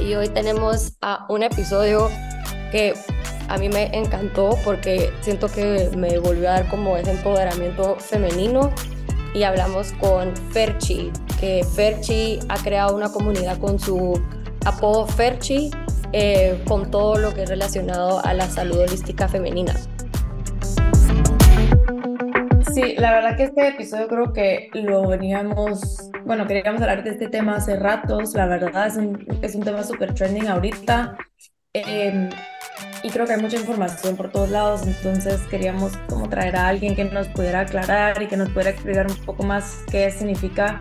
Y hoy tenemos un episodio que a mí me encantó porque siento que me volvió a dar como ese empoderamiento femenino y hablamos con Ferchi, que Ferchi ha creado una comunidad con su apodo Ferchi, eh, con todo lo que es relacionado a la salud holística femenina. Sí, la verdad que este episodio creo que lo veníamos, bueno, queríamos hablar de este tema hace ratos, la verdad es un, es un tema súper trending ahorita. Eh, y creo que hay mucha información por todos lados, entonces queríamos como traer a alguien que nos pudiera aclarar y que nos pudiera explicar un poco más qué significa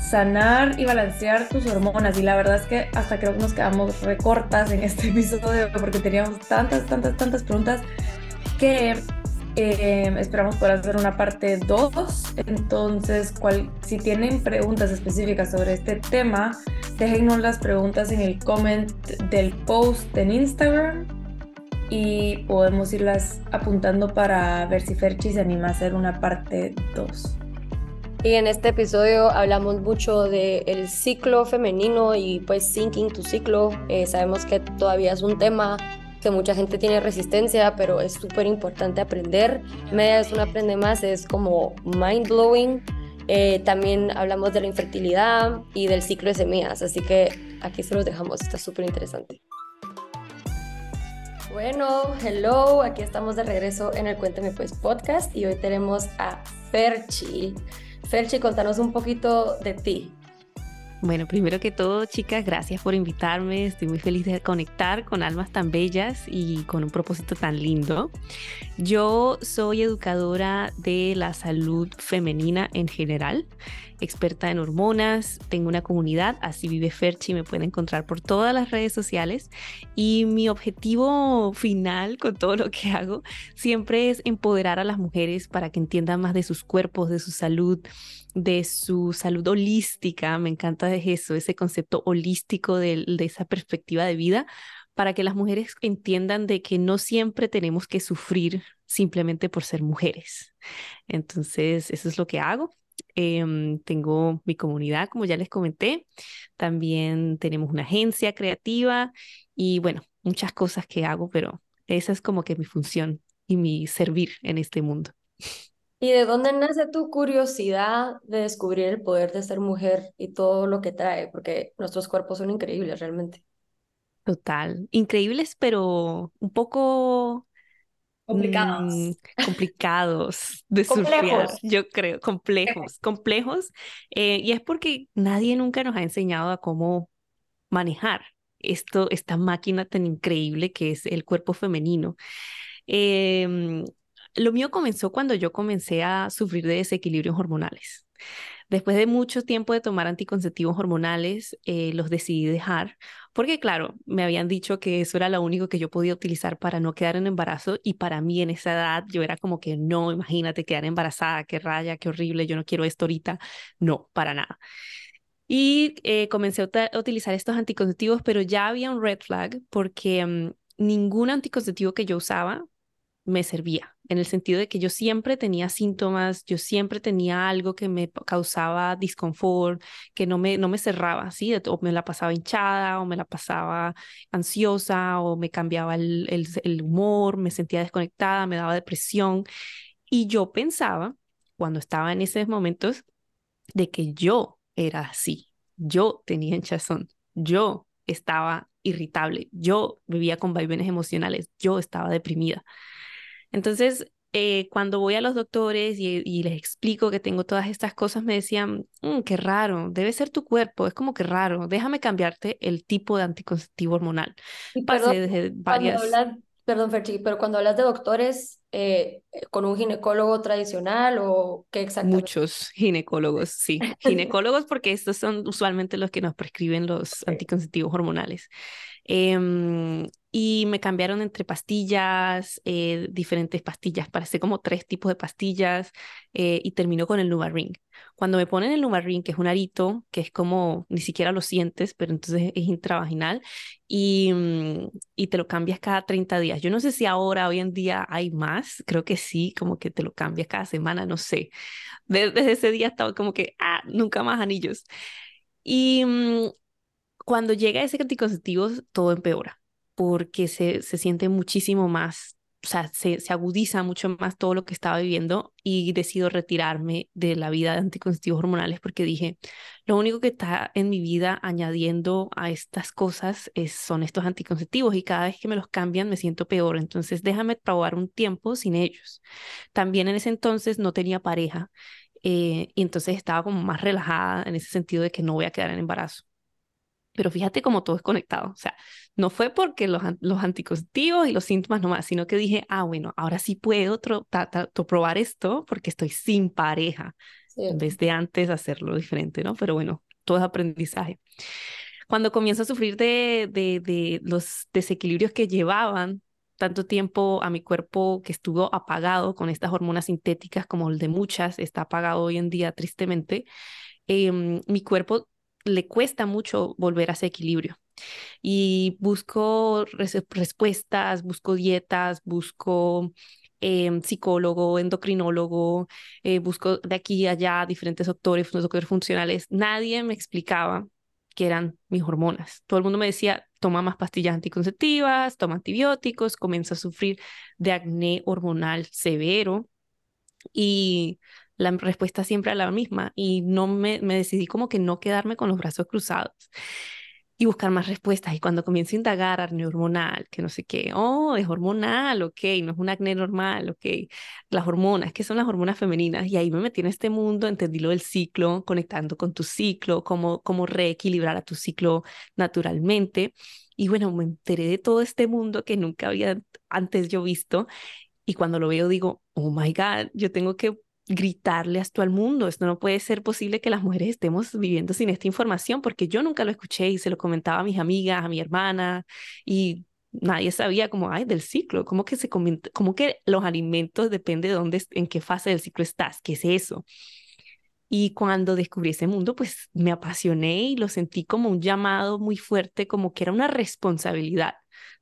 sanar y balancear tus hormonas. Y la verdad es que hasta creo que nos quedamos recortas en este episodio porque teníamos tantas, tantas, tantas preguntas que eh, esperamos poder hacer una parte 2. Entonces, cual, si tienen preguntas específicas sobre este tema, déjennos las preguntas en el comment del post en Instagram y podemos irlas apuntando para ver si Ferchi se anima a hacer una parte 2. Y en este episodio hablamos mucho del ciclo femenino y pues sinking tu ciclo. Eh, sabemos que todavía es un tema que mucha gente tiene resistencia, pero es súper importante aprender. Media vez uno aprende más, es como mind blowing. Eh, también hablamos de la infertilidad y del ciclo de semillas, así que aquí se los dejamos, está súper interesante. Bueno, hello, aquí estamos de regreso en el Cuéntame Pues podcast y hoy tenemos a Ferchi. Ferchi, contanos un poquito de ti. Bueno, primero que todo, chicas, gracias por invitarme. Estoy muy feliz de conectar con almas tan bellas y con un propósito tan lindo. Yo soy educadora de la salud femenina en general, experta en hormonas, tengo una comunidad, así vive Ferchi, me pueden encontrar por todas las redes sociales y mi objetivo final con todo lo que hago siempre es empoderar a las mujeres para que entiendan más de sus cuerpos, de su salud de su salud holística, me encanta eso, ese concepto holístico de, esa perspectiva de vida, para que las mujeres entiendan de que no siempre tenemos que sufrir simplemente por ser mujeres. Entonces, eso es lo que hago. Em, tengo mi comunidad, como ya les comenté. También tenemos una agencia creativa y bueno, muchas cosas que hago, pero esa es como que mi función y mi servir en este mundo. ¿Y de dónde nace tu curiosidad de descubrir el poder de ser mujer y todo lo que trae? Porque nuestros cuerpos son increíbles realmente. Total, increíbles, pero un poco complicados, mm, complicados de surfear, yo creo, complejos, complejos. Eh, y es porque nadie nunca nos ha enseñado a cómo manejar esto, esta máquina tan increíble que es el cuerpo femenino. Eh, lo mío comenzó cuando yo comencé a sufrir de desequilibrios hormonales. Después de mucho tiempo de tomar anticonceptivos hormonales, eh, los decidí dejar porque, claro, me habían dicho que eso era lo único que yo podía utilizar para no quedar en embarazo y para mí en esa edad yo era como que no, imagínate quedar embarazada, qué raya, qué horrible, yo no quiero esto ahorita. No, para nada. Y eh, comencé a, utilizar estos anticonceptivos, pero ya había un red flag porque mm, ningún anticonceptivo que yo usaba me servía, en el sentido de que yo siempre tenía síntomas, yo siempre tenía algo que me causaba disconfort, que no me, no me cerraba, ¿sí? Me la pasaba hinchada, o me la pasaba ansiosa, o me cambiaba el, el, el humor, me sentía desconectada, me daba depresión. Y yo pensaba, cuando estaba en esos momentos, de que yo era así, yo tenía hinchazón, yo estaba irritable, yo vivía con vaivenes emocionales, yo estaba deprimida. Entonces, eh, cuando voy a los doctores y, les explico que tengo todas estas cosas, me decían, mm, qué raro, debe ser tu cuerpo, es como que raro, déjame cambiarte el tipo de anticonceptivo hormonal. Pasé desde varias... Hablas, Perdón, Ferchi, pero cuando hablas de doctores, eh, ¿con un ginecólogo tradicional o qué exactamente? Muchos ginecólogos, sí. Ginecólogos porque estos son usualmente los que nos prescriben los anticonceptivos hormonales. Em, y me cambiaron entre pastillas, eh, diferentes pastillas, parece como tres tipos de pastillas, eh, y terminó con el Nuvaring. Cuando me ponen el Nuvaring, que es un arito, que es como, ni siquiera lo sientes, pero entonces es intravaginal, y, mm, y te lo cambias cada 30 días. Yo no sé si ahora, hoy en día, hay más, creo que sí, como que te lo cambias cada semana, no sé. Desde, ese día estaba como que, ah, nunca más anillos. Y mm, cuando llega ese anticonceptivo, todo empeora porque se, se siente muchísimo más, o sea, se, se, agudiza mucho más todo lo que estaba viviendo y decido retirarme de la vida de anticonceptivos hormonales porque dije, lo único que está en mi vida añadiendo a estas cosas es, son estos anticonceptivos y cada vez que me los cambian me siento peor, entonces déjame probar un tiempo sin ellos. También en ese entonces no tenía pareja eh, y entonces estaba como más relajada en ese sentido de que no voy a quedar en embarazo. Pero fíjate cómo todo es conectado. O sea, no fue porque los, los anticonceptivos y los síntomas nomás, sino que dije, ah, bueno, ahora sí puedo probar esto porque estoy sin pareja, en vez de antes hacerlo diferente, ¿no? Pero bueno, todo es aprendizaje. Cuando comienzo a sufrir de, de, de los desequilibrios que llevaban tanto tiempo a mi cuerpo que estuvo apagado con estas hormonas sintéticas como el de muchas, está apagado hoy en día tristemente, eh, mi cuerpo le cuesta mucho volver a ese equilibrio. Y busco respuestas, busco dietas, busco em, psicólogo, endocrinólogo, eh, busco de aquí y allá diferentes doctores, doctores funcionales. Nadie me explicaba qué eran mis hormonas. Todo el mundo me decía, toma más pastillas anticonceptivas, toma antibióticos, comienza a sufrir de acné hormonal severo. Y la respuesta siempre era la misma y no me, me decidí como que no quedarme con los brazos cruzados y buscar más respuestas. Y cuando comienzo a indagar acné hormonal, que no sé qué, oh, es hormonal, ok, no es un acné normal, ok, las hormonas, ¿qué son las hormonas femeninas? Y ahí me metí en este mundo, entendí lo del ciclo, conectando con tu ciclo, cómo, cómo reequilibrar a tu ciclo naturalmente. Y bueno, me enteré de todo este mundo que nunca había antes yo visto. Y cuando lo veo digo, oh my God, yo tengo que gritarle esto al mundo. Esto no puede ser posible que las mujeres estemos viviendo sin esta información, porque yo nunca lo escuché y se lo comentaba a mis amigas, a mi hermana, y nadie sabía cómo, ay, del ciclo, cómo que se cómo que los alimentos depende de dónde, en qué fase del ciclo estás, qué es eso. Y cuando descubrí ese mundo, pues me apasioné y lo sentí como un llamado muy fuerte, como que era una responsabilidad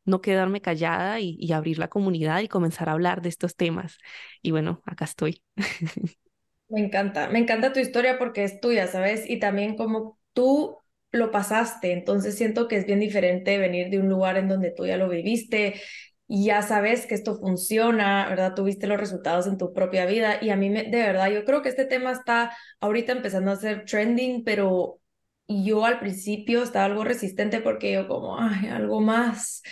no quedarme callada y, abrir la comunidad y comenzar a hablar de estos temas. Y bueno, acá estoy. Me encanta, me encanta tu historia porque es tuya, ¿sabes? Y también como tú lo pasaste, entonces siento que es bien diferente venir de un lugar en donde tú ya lo viviste y ya sabes que esto funciona, ¿verdad? Tuviste los resultados en tu propia vida y a mí me, de verdad, yo creo que este tema está ahorita empezando a ser trending, pero y yo al principio estaba algo resistente porque yo como, ay, algo más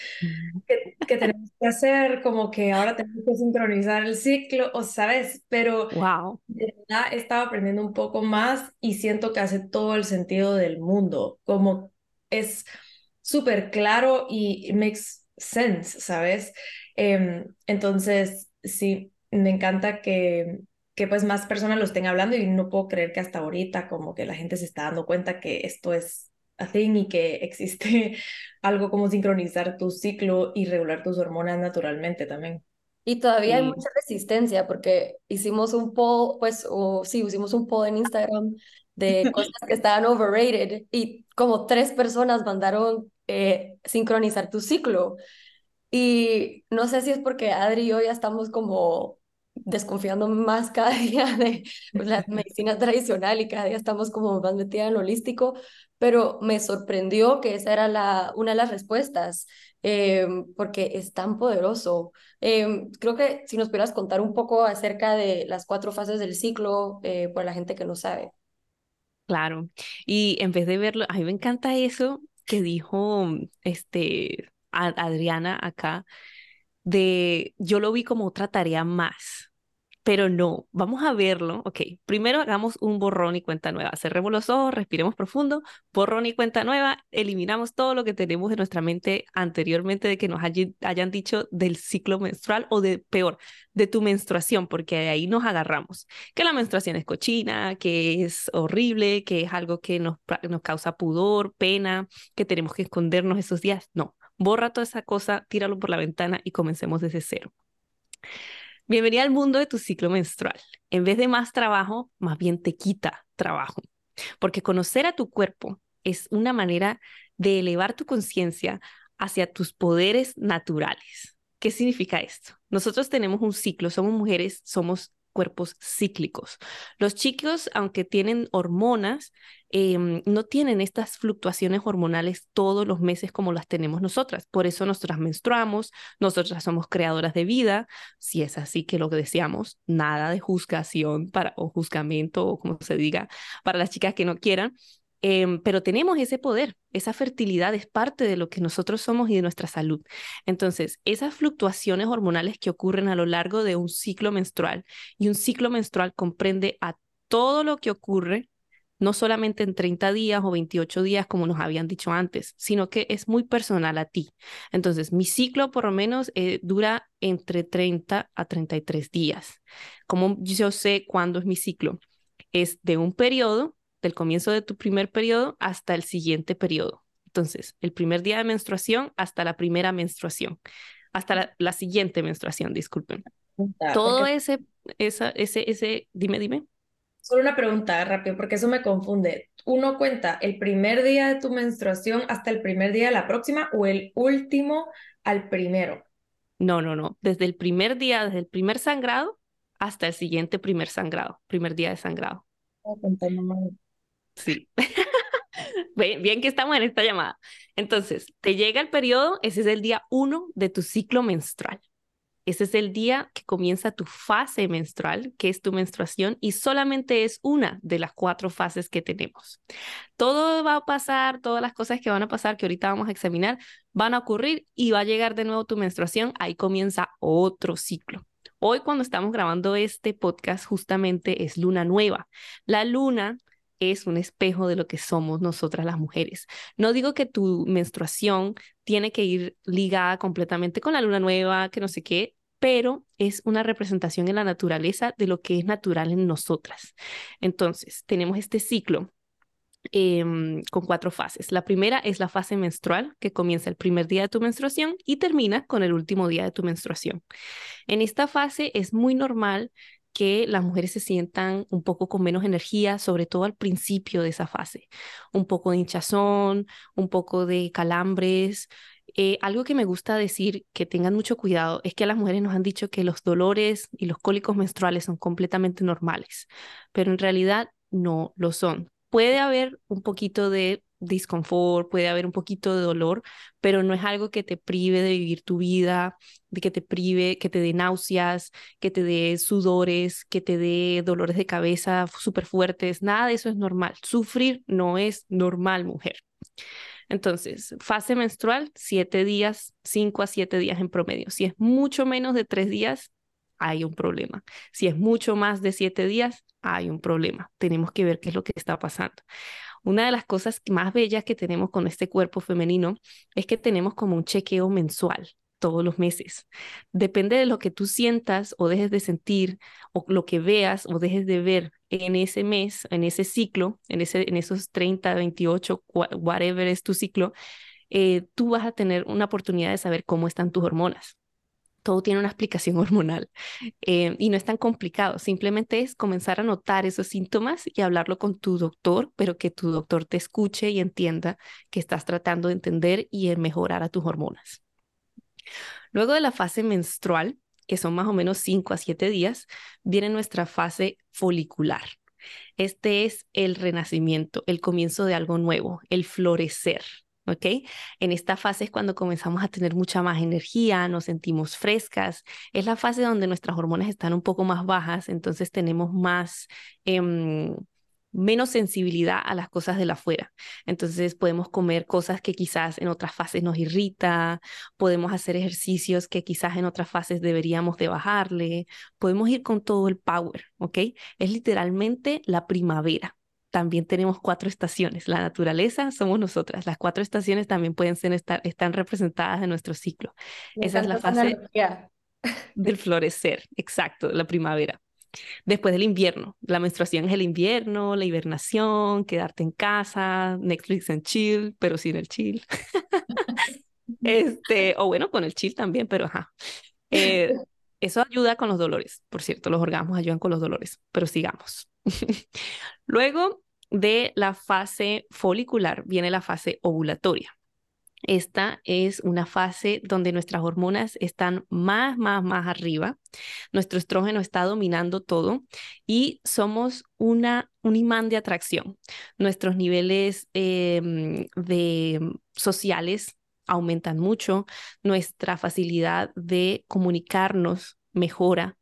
que, que tenemos que hacer, como que ahora tenemos que sincronizar el ciclo, o sabes, pero wow. de verdad estaba aprendiendo un poco más y siento que hace todo el sentido del mundo, como es súper claro y makes sense, ¿sabes? Em, entonces, sí, me encanta que, que pues más personas lo estén hablando y no puedo creer que hasta ahorita como que la gente se está dando cuenta que esto es a thing y que existe algo como sincronizar tu ciclo y regular tus hormonas naturalmente también. Y todavía hay mucha resistencia porque hicimos un poll, pues, o sí, hicimos un poll en Instagram de cosas que estaban overrated y como tres personas mandaron eh, sincronizar tu ciclo. Y no sé si es porque Adri y yo ya estamos como desconfiando más cada día de pues, la medicina tradicional y cada día estamos como más metida en lo holístico, pero me sorprendió que esa era la, una de las respuestas, eh, porque es tan poderoso. Eh, creo que si nos pudieras contar un poco acerca de las cuatro fases del ciclo, eh, para la gente que no sabe. Claro, y en vez de verlo, a mí me encanta eso que dijo este, Adriana acá, de yo lo vi como otra tarea más pero no, vamos a verlo. Ok, primero hagamos un borrón y cuenta nueva. Cerremos los ojos, respiremos profundo, borrón y cuenta nueva, eliminamos todo lo que tenemos en nuestra mente anteriormente de que nos hayan dicho del ciclo menstrual o de peor, de tu menstruación, porque de ahí nos agarramos. Que la menstruación es cochina, que es horrible, que es algo que nos, nos causa pudor, pena, que tenemos que escondernos esos días. No, borra toda esa cosa, tíralo por la ventana y comencemos desde cero. Bienvenida al mundo de tu ciclo menstrual. En vez de más trabajo, más bien te quita trabajo. Porque conocer a tu cuerpo es una manera de elevar tu conciencia hacia tus poderes naturales. ¿Qué significa esto? Nosotros tenemos un ciclo, somos mujeres, somos cuerpos cíclicos. Los chicos, aunque tienen hormonas, em, no tienen estas fluctuaciones hormonales todos los meses como las tenemos nosotras. Por eso nosotras menstruamos, nosotras somos creadoras de vida. Si es así que lo deseamos, nada de juzgación para, o juzgamiento o como se diga para las chicas que no quieran. Em, pero tenemos ese poder, esa fertilidad es parte de lo que nosotros somos y de nuestra salud. Entonces, esas fluctuaciones hormonales que ocurren a lo largo de un ciclo menstrual, y un ciclo menstrual comprende a todo lo que ocurre, no solamente en 30 días o 28 días como nos habían dicho antes, sino que es muy personal a ti. Entonces, mi ciclo por lo menos eh, dura entre 30 a 33 días. Como yo sé cuándo es mi ciclo? Es de un periodo del comienzo de tu primer periodo hasta el siguiente periodo. Entonces, el primer día de menstruación hasta la primera menstruación, hasta la, siguiente menstruación, disculpen. Todo ese, esa, ese, ese, dime, dime. Solo una pregunta rápido, porque eso me confunde. ¿Uno cuenta el primer día de tu menstruación hasta el primer día de la próxima o el último al primero? No, no, no. Desde el primer día, desde el primer sangrado hasta el siguiente primer sangrado, primer día de sangrado. Sí. bien, que estamos en esta llamada. Entonces, te llega el periodo, ese es el día uno de tu ciclo menstrual. Ese es el día que comienza tu fase menstrual, que es tu menstruación, y solamente es una de las cuatro fases que tenemos. Todo va a pasar, todas las cosas que van a pasar, que ahorita vamos a examinar, van a ocurrir y va a llegar de nuevo tu menstruación. Ahí comienza otro ciclo. Hoy cuando estamos grabando este podcast justamente es luna nueva. La luna es un espejo de lo que somos nosotras las mujeres. No digo que tu menstruación tiene que ir ligada completamente con la luna nueva, que no sé qué, pero es una representación en la naturaleza de lo que es natural en nosotras. Entonces, tenemos este ciclo em, con cuatro fases. La primera es la fase menstrual, que comienza el primer día de tu menstruación y termina con el último día de tu menstruación. En esta fase es muy normal que las mujeres se sientan un poco con menos energía, sobre todo al principio de esa fase. Un poco de hinchazón, un poco de calambres. Eh, algo que me gusta decir que tengan mucho cuidado es que a las mujeres nos han dicho que los dolores y los cólicos menstruales son completamente normales, pero en realidad no lo son. Puede haber un poquito de disconfort, puede haber un poquito de dolor, pero no es algo que te prive de vivir tu vida, de que te prive, que te dé náuseas, que te dé sudores, que te dé dolores de cabeza súper fuertes, nada de eso es normal. Sufrir no es normal, mujer. Entonces, fase menstrual, siete días, cinco a siete días en promedio. Si es mucho menos de tres días, hay un problema. Si es mucho más de siete días, hay un problema. Tenemos que ver qué es lo que está pasando. Una de las cosas más bellas que tenemos con este cuerpo femenino es que tenemos como un chequeo mensual todos los meses. Depende de lo que tú sientas o dejes de sentir o lo que veas o dejes de ver en ese mes, en ese ciclo, en, ese, en esos 30, 28, whatever es tu ciclo, eh, tú vas a tener una oportunidad de saber cómo están tus hormonas todo tiene una explicación hormonal eh, y no es tan complicado, simplemente es comenzar a notar esos síntomas y hablarlo con tu doctor, pero que tu doctor te escuche y entienda que estás tratando de entender y mejorar a tus hormonas. Luego de la fase menstrual, que son más o menos 5 a 7 días, viene nuestra fase folicular. Este es el renacimiento, el comienzo de algo nuevo, el florecer. ¿ok? En esta fase es cuando comenzamos a tener mucha más energía, nos sentimos frescas, es la fase donde nuestras hormonas están un poco más bajas, entonces tenemos más... Em, menos sensibilidad a las cosas de la afuera. Entonces podemos comer cosas que quizás en otras fases nos irrita, podemos hacer ejercicios que quizás en otras fases deberíamos de bajarle, podemos ir con todo el power, ¿ok? Es literalmente la primavera. También tenemos cuatro estaciones. La naturaleza somos nosotras. Las cuatro estaciones también pueden ser estar, están representadas en nuestro ciclo. Esa es la fase del florecer, exacto, la primavera. Después del invierno, la menstruación es el invierno, la hibernación, quedarte en casa, Netflix en chill, pero sin el chill. este, o bueno, con el chill también, pero ajá. Eh, eso ayuda con los dolores, por cierto, los orgasmos ayudan con los dolores, pero sigamos. Luego de la fase folicular viene la fase ovulatoria. Esta es una fase donde nuestras hormonas están más, más, más arriba. Nuestro estrógeno está dominando todo y somos una, un imán de atracción. Nuestros niveles em, de sociales aumentan mucho, nuestra facilidad de comunicarnos mejora.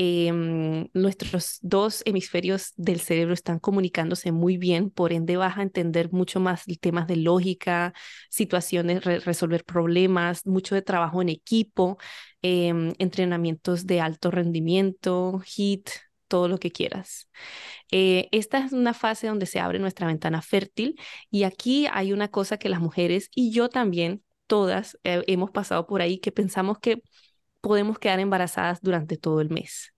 Em, nuestros dos hemisferios del cerebro están comunicándose muy bien, por ende vas a entender mucho más temas de lógica, situaciones, resolver problemas, mucho de trabajo en equipo, em, entrenamientos de alto rendimiento, HIT, todo lo que quieras. Eh, esta es una fase donde se abre nuestra ventana fértil y aquí hay una cosa que las mujeres y yo también, todas, eh, hemos pasado por ahí que pensamos que podemos quedar embarazadas durante todo el mes.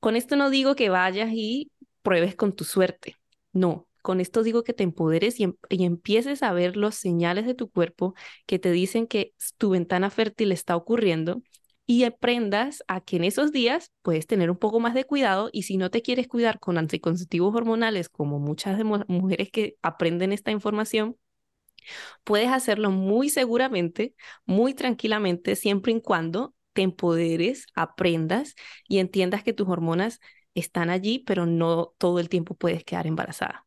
Con esto no digo que vayas y pruebes con tu suerte, no. Con esto digo que te empoderes y, em, empieces a ver los señales de tu cuerpo que te dicen que tu ventana fértil está ocurriendo y aprendas a que en esos días puedes tener un poco más de cuidado y si no te quieres cuidar con anticonceptivos hormonales, como muchas de mujeres que aprenden esta información, puedes hacerlo muy seguramente, muy tranquilamente, siempre y cuando te empoderes, aprendas y entiendas que tus hormonas están allí, pero no todo el tiempo puedes quedar embarazada.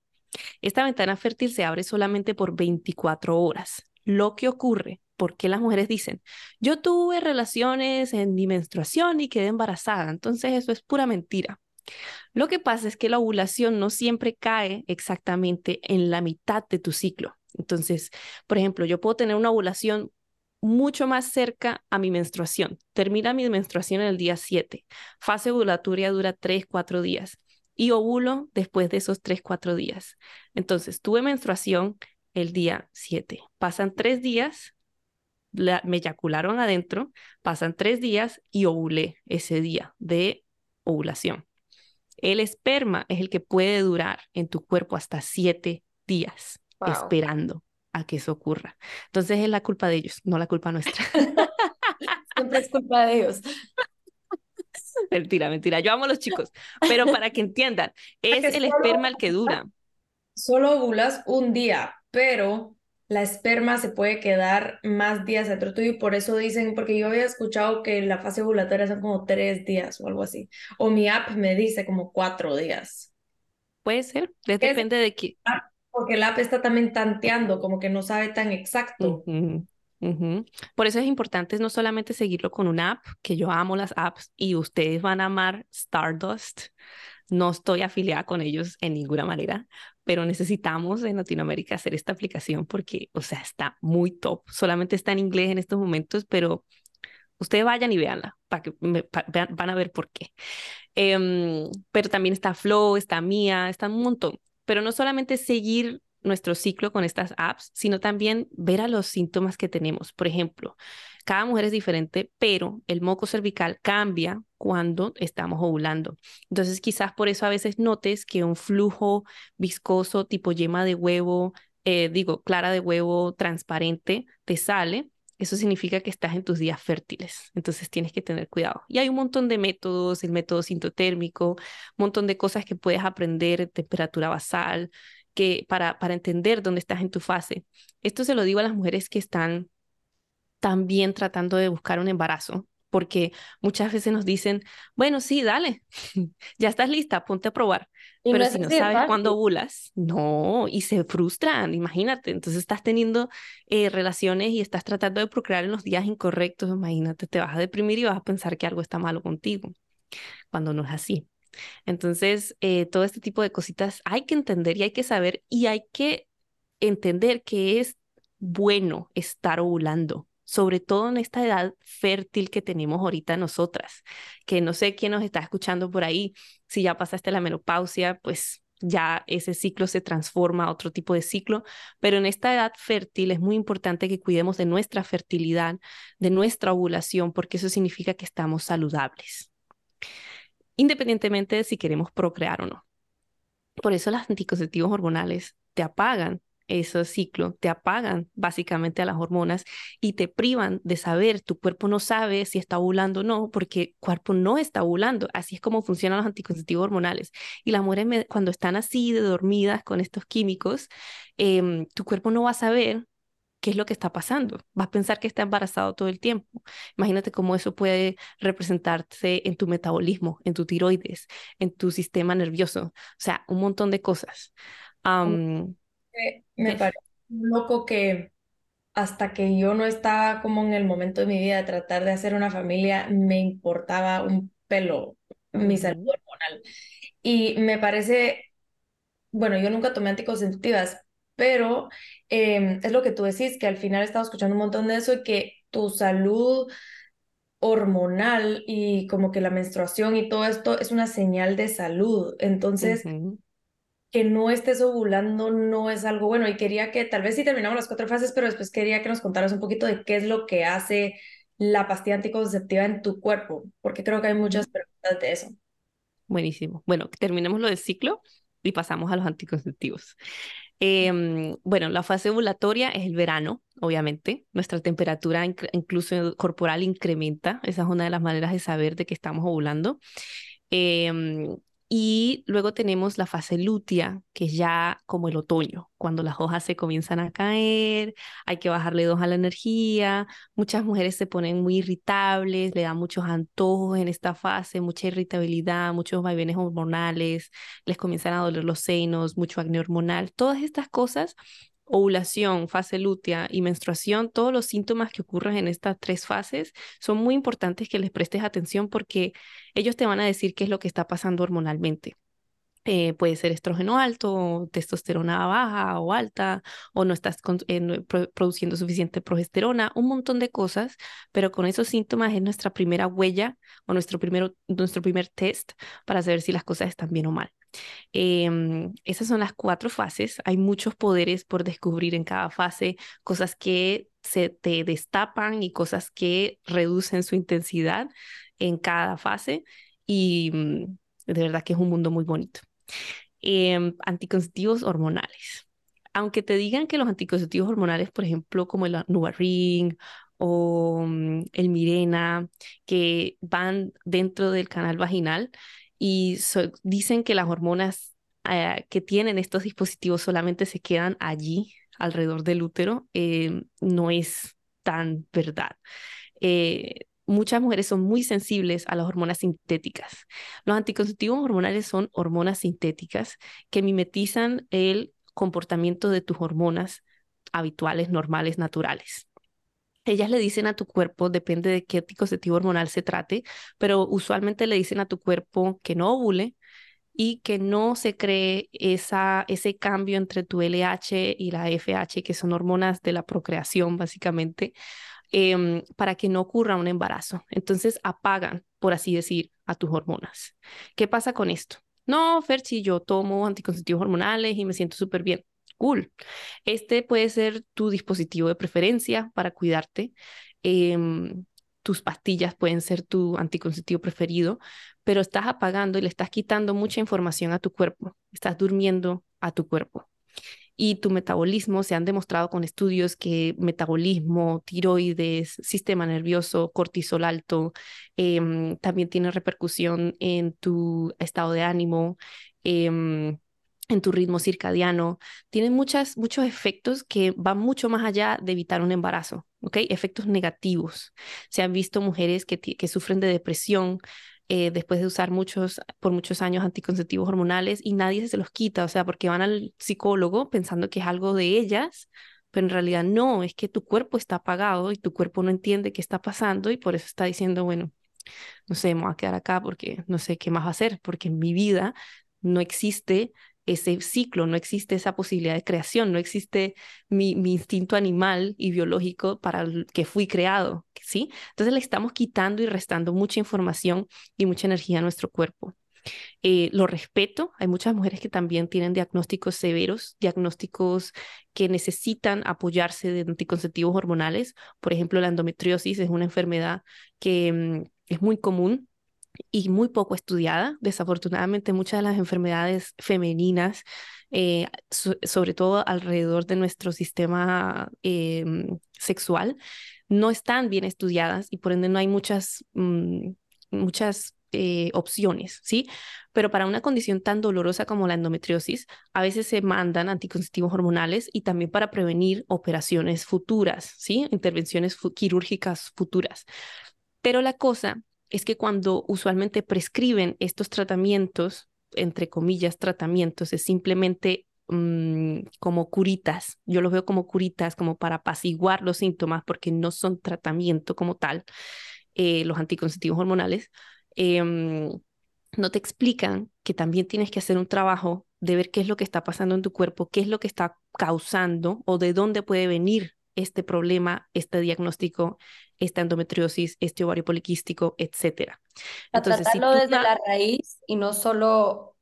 Esta ventana fértil se abre solamente por 24 horas. Lo que ocurre, porque las mujeres dicen, yo tuve relaciones en mi menstruación y quedé embarazada, entonces eso es pura mentira. Lo que pasa es que la ovulación no siempre cae exactamente en la mitad de tu ciclo. Entonces, por ejemplo, yo puedo tener una ovulación mucho más cerca a mi menstruación. Termina mi menstruación en el día 7. Fase ovulatoria dura 3, 4 días y ovulo después de esos 3, 4 días. Entonces, tuve menstruación el día 7. Pasan 3 días, me eyacularon adentro, pasan 3 días y ovulé ese día de ovulación. El esperma es el que puede durar en tu cuerpo hasta 7 días esperando a que eso ocurra. Entonces es la culpa de ellos, no la culpa nuestra. Siempre es culpa de ellos. Mentira, mentira. Yo amo a los chicos, pero para que entiendan, es el esperma el que dura. Solo ovulas un día, pero la esperma se puede quedar más días dentro tuyo y por eso dicen, porque yo había escuchado que la fase ovulatoria son como tres días o algo así, o mi app me dice como cuatro días. Puede ser, depende de qué. Porque el app está también tanteando, como que no sabe tan exacto. Por eso es importante no solamente seguirlo con una app, que yo amo las apps y ustedes van a amar Stardust. No estoy afiliada con ellos en ninguna manera, pero necesitamos en Latinoamérica hacer esta aplicación porque, o sea, está muy top. Solamente está en inglés en estos momentos, pero ustedes vayan y véanla, para que van a ver por qué. Em, pero también está Flow, está Mía, está un montón pero no solamente seguir nuestro ciclo con estas apps, sino también ver a los síntomas que tenemos. Por ejemplo, cada mujer es diferente, pero el moco cervical cambia cuando estamos ovulando. Entonces, quizás por eso a veces notes que un flujo viscoso tipo yema de huevo, eh, digo, clara de huevo transparente, te sale eso significa que estás en tus días fértiles, entonces tienes que tener cuidado. Y hay un montón de métodos, el método sintotérmico, un montón de cosas que puedes aprender, temperatura basal, que para, para entender dónde estás en tu fase. Esto se lo digo a las mujeres que están también tratando de buscar un embarazo, porque muchas veces nos dicen, bueno, sí, dale, ya estás lista, ponte a probar. Pero si no sabes cuándo ovulas, no, y se frustran, imagínate. Entonces estás teniendo eh, relaciones y estás tratando de procrear en los días incorrectos, imagínate, te vas a deprimir y vas a pensar que algo está malo contigo, cuando no es así. Entonces, eh, todo este tipo de cositas hay que entender y hay que saber y hay que entender que es bueno estar ovulando, sobre todo en esta edad fértil que tenemos ahorita nosotras, que no sé quién nos está escuchando por ahí, si ya pasaste la menopausia, pues ya ese ciclo se transforma a otro tipo de ciclo, pero en esta edad fértil es muy importante que cuidemos de nuestra fertilidad, de nuestra ovulación, porque eso significa que estamos saludables, independientemente de si queremos procrear o no. Por eso los anticonceptivos hormonales te apagan ese ciclo, te apagan básicamente a las hormonas y te privan de saber, tu cuerpo no sabe si está ovulando o no, porque el cuerpo no está ovulando. Así es como funcionan los anticonceptivos hormonales. Y las mujeres cuando están así de dormidas con estos químicos, em, tu cuerpo no va a saber qué es lo que está pasando. Vas a pensar que está embarazado todo el tiempo. Imagínate cómo eso puede representarse en tu metabolismo, en tu tiroides, en tu sistema nervioso, o sea, un montón de cosas me parece loco que hasta que yo no estaba como en el momento de mi vida de tratar de hacer una familia, me importaba un pelo mi salud hormonal. Y me parece, bueno, yo nunca tomé anticonceptivas, pero em, es lo que tú decís, que al final he estado escuchando un montón de eso y que tu salud hormonal y como que la menstruación y todo esto es una señal de salud. Entonces, que no estés ovulando no es algo bueno. Y quería que, tal vez sí terminamos las cuatro fases, pero después quería que nos contaras un poquito de qué es lo que hace la pastilla anticonceptiva en tu cuerpo, porque creo que hay muchas preguntas de eso. Buenísimo. Bueno, terminemos lo del ciclo y pasamos a los anticonceptivos. Em, bueno, la fase ovulatoria es el verano, obviamente. Nuestra temperatura incluso corporal incrementa. Esa es una de las maneras de saber de que estamos ovulando. Eh, y luego tenemos la fase lútea, que es ya como el otoño, cuando las hojas se comienzan a caer, hay que bajarle dos a la energía. Muchas mujeres se ponen muy irritables, le dan muchos antojos en esta fase, mucha irritabilidad, muchos vaivenes hormonales, les comienzan a doler los senos, mucho acné hormonal. Todas estas cosas ovulación, fase lútea y menstruación, todos los síntomas que ocurren en estas tres fases son muy importantes que les prestes atención porque ellos te van a decir qué es lo que está pasando hormonalmente. Eh, puede ser estrógeno alto, testosterona baja o alta, o no estás eh, produciendo suficiente progesterona, un montón de cosas, pero con esos síntomas es nuestra primera huella o nuestro, nuestro primer test para saber si las cosas están bien o mal. Em, esas son las cuatro fases. Hay muchos poderes por descubrir en cada fase, cosas que se te destapan y cosas que reducen su intensidad en cada fase. Y mm, de verdad que es un mundo muy bonito. Em, anticonceptivos hormonales. Aunque te digan que los anticonceptivos hormonales, por ejemplo, como el Nuvaring o mm, el Mirena, que van dentro del canal vaginal, y dicen que las hormonas eh, que tienen estos dispositivos solamente se quedan allí, alrededor del útero, eh, no es tan verdad. Eh, muchas mujeres son muy sensibles a las hormonas sintéticas. Los anticonceptivos hormonales son hormonas sintéticas que mimetizan el comportamiento de tus hormonas habituales, normales, naturales. Ellas le dicen a tu cuerpo, depende de qué anticonceptivo hormonal se trate, pero usualmente le dicen a tu cuerpo que no ovule y que no se cree esa, ese cambio entre tu LH y la FH, que son hormonas de la procreación básicamente, em, para que no ocurra un embarazo. Entonces apagan, por así decir, a tus hormonas. ¿Qué pasa con esto? No, Ferchi, yo tomo anticonceptivos hormonales y me siento súper bien. Cool. Este puede ser tu dispositivo de preferencia para cuidarte. Em, tus pastillas pueden ser tu anticonceptivo preferido, pero estás apagando y le estás quitando mucha información a tu cuerpo. Estás durmiendo a tu cuerpo. Y tu metabolismo, se han demostrado con estudios que metabolismo, tiroides, sistema nervioso, cortisol alto, em, también tiene repercusión en tu estado de ánimo. Eh, en tu ritmo circadiano, tienen muchas, muchos efectos que van mucho más allá de evitar un embarazo, ¿ok? Efectos negativos. Se han visto mujeres que, que sufren de depresión eh, después de usar muchos, por muchos años anticonceptivos hormonales y nadie se los quita, o sea, porque van al psicólogo pensando que es algo de ellas, pero en realidad no, es que tu cuerpo está apagado y tu cuerpo no entiende qué está pasando y por eso está diciendo, bueno, no sé, me voy a quedar acá porque no sé qué más hacer, porque en mi vida no existe ese ciclo, no existe esa posibilidad de creación, no existe mi, instinto animal y biológico para el que fui creado, ¿sí? Entonces le estamos quitando y restando mucha información y mucha energía a nuestro cuerpo. Eh, lo respeto, hay muchas mujeres que también tienen diagnósticos severos, diagnósticos que necesitan apoyarse de anticonceptivos hormonales. Por ejemplo, la endometriosis es una enfermedad que mm, es muy común y muy poco estudiada. Desafortunadamente, muchas de las enfermedades femeninas, eh, sobre todo alrededor de nuestro sistema em, sexual, no están bien estudiadas y por ende no hay muchas, mm, muchas eh, opciones, ¿sí? Pero para una condición tan dolorosa como la endometriosis, a veces se mandan anticonceptivos hormonales y también para prevenir operaciones futuras, ¿sí? Intervenciones quirúrgicas futuras. Pero la cosa es que cuando usualmente prescriben estos tratamientos, entre comillas, tratamientos, es simplemente mm, como curitas. Yo los veo como curitas, como para apaciguar los síntomas, porque no son tratamiento como tal, eh, los anticonceptivos hormonales. Em, no te explican que también tienes que hacer un trabajo de ver qué es lo que está pasando en tu cuerpo, qué es lo que está causando o de dónde puede venir este problema, este diagnóstico, esta endometriosis, este ovario poliquístico, etc. Entonces, tratarlo desde la raíz y no solo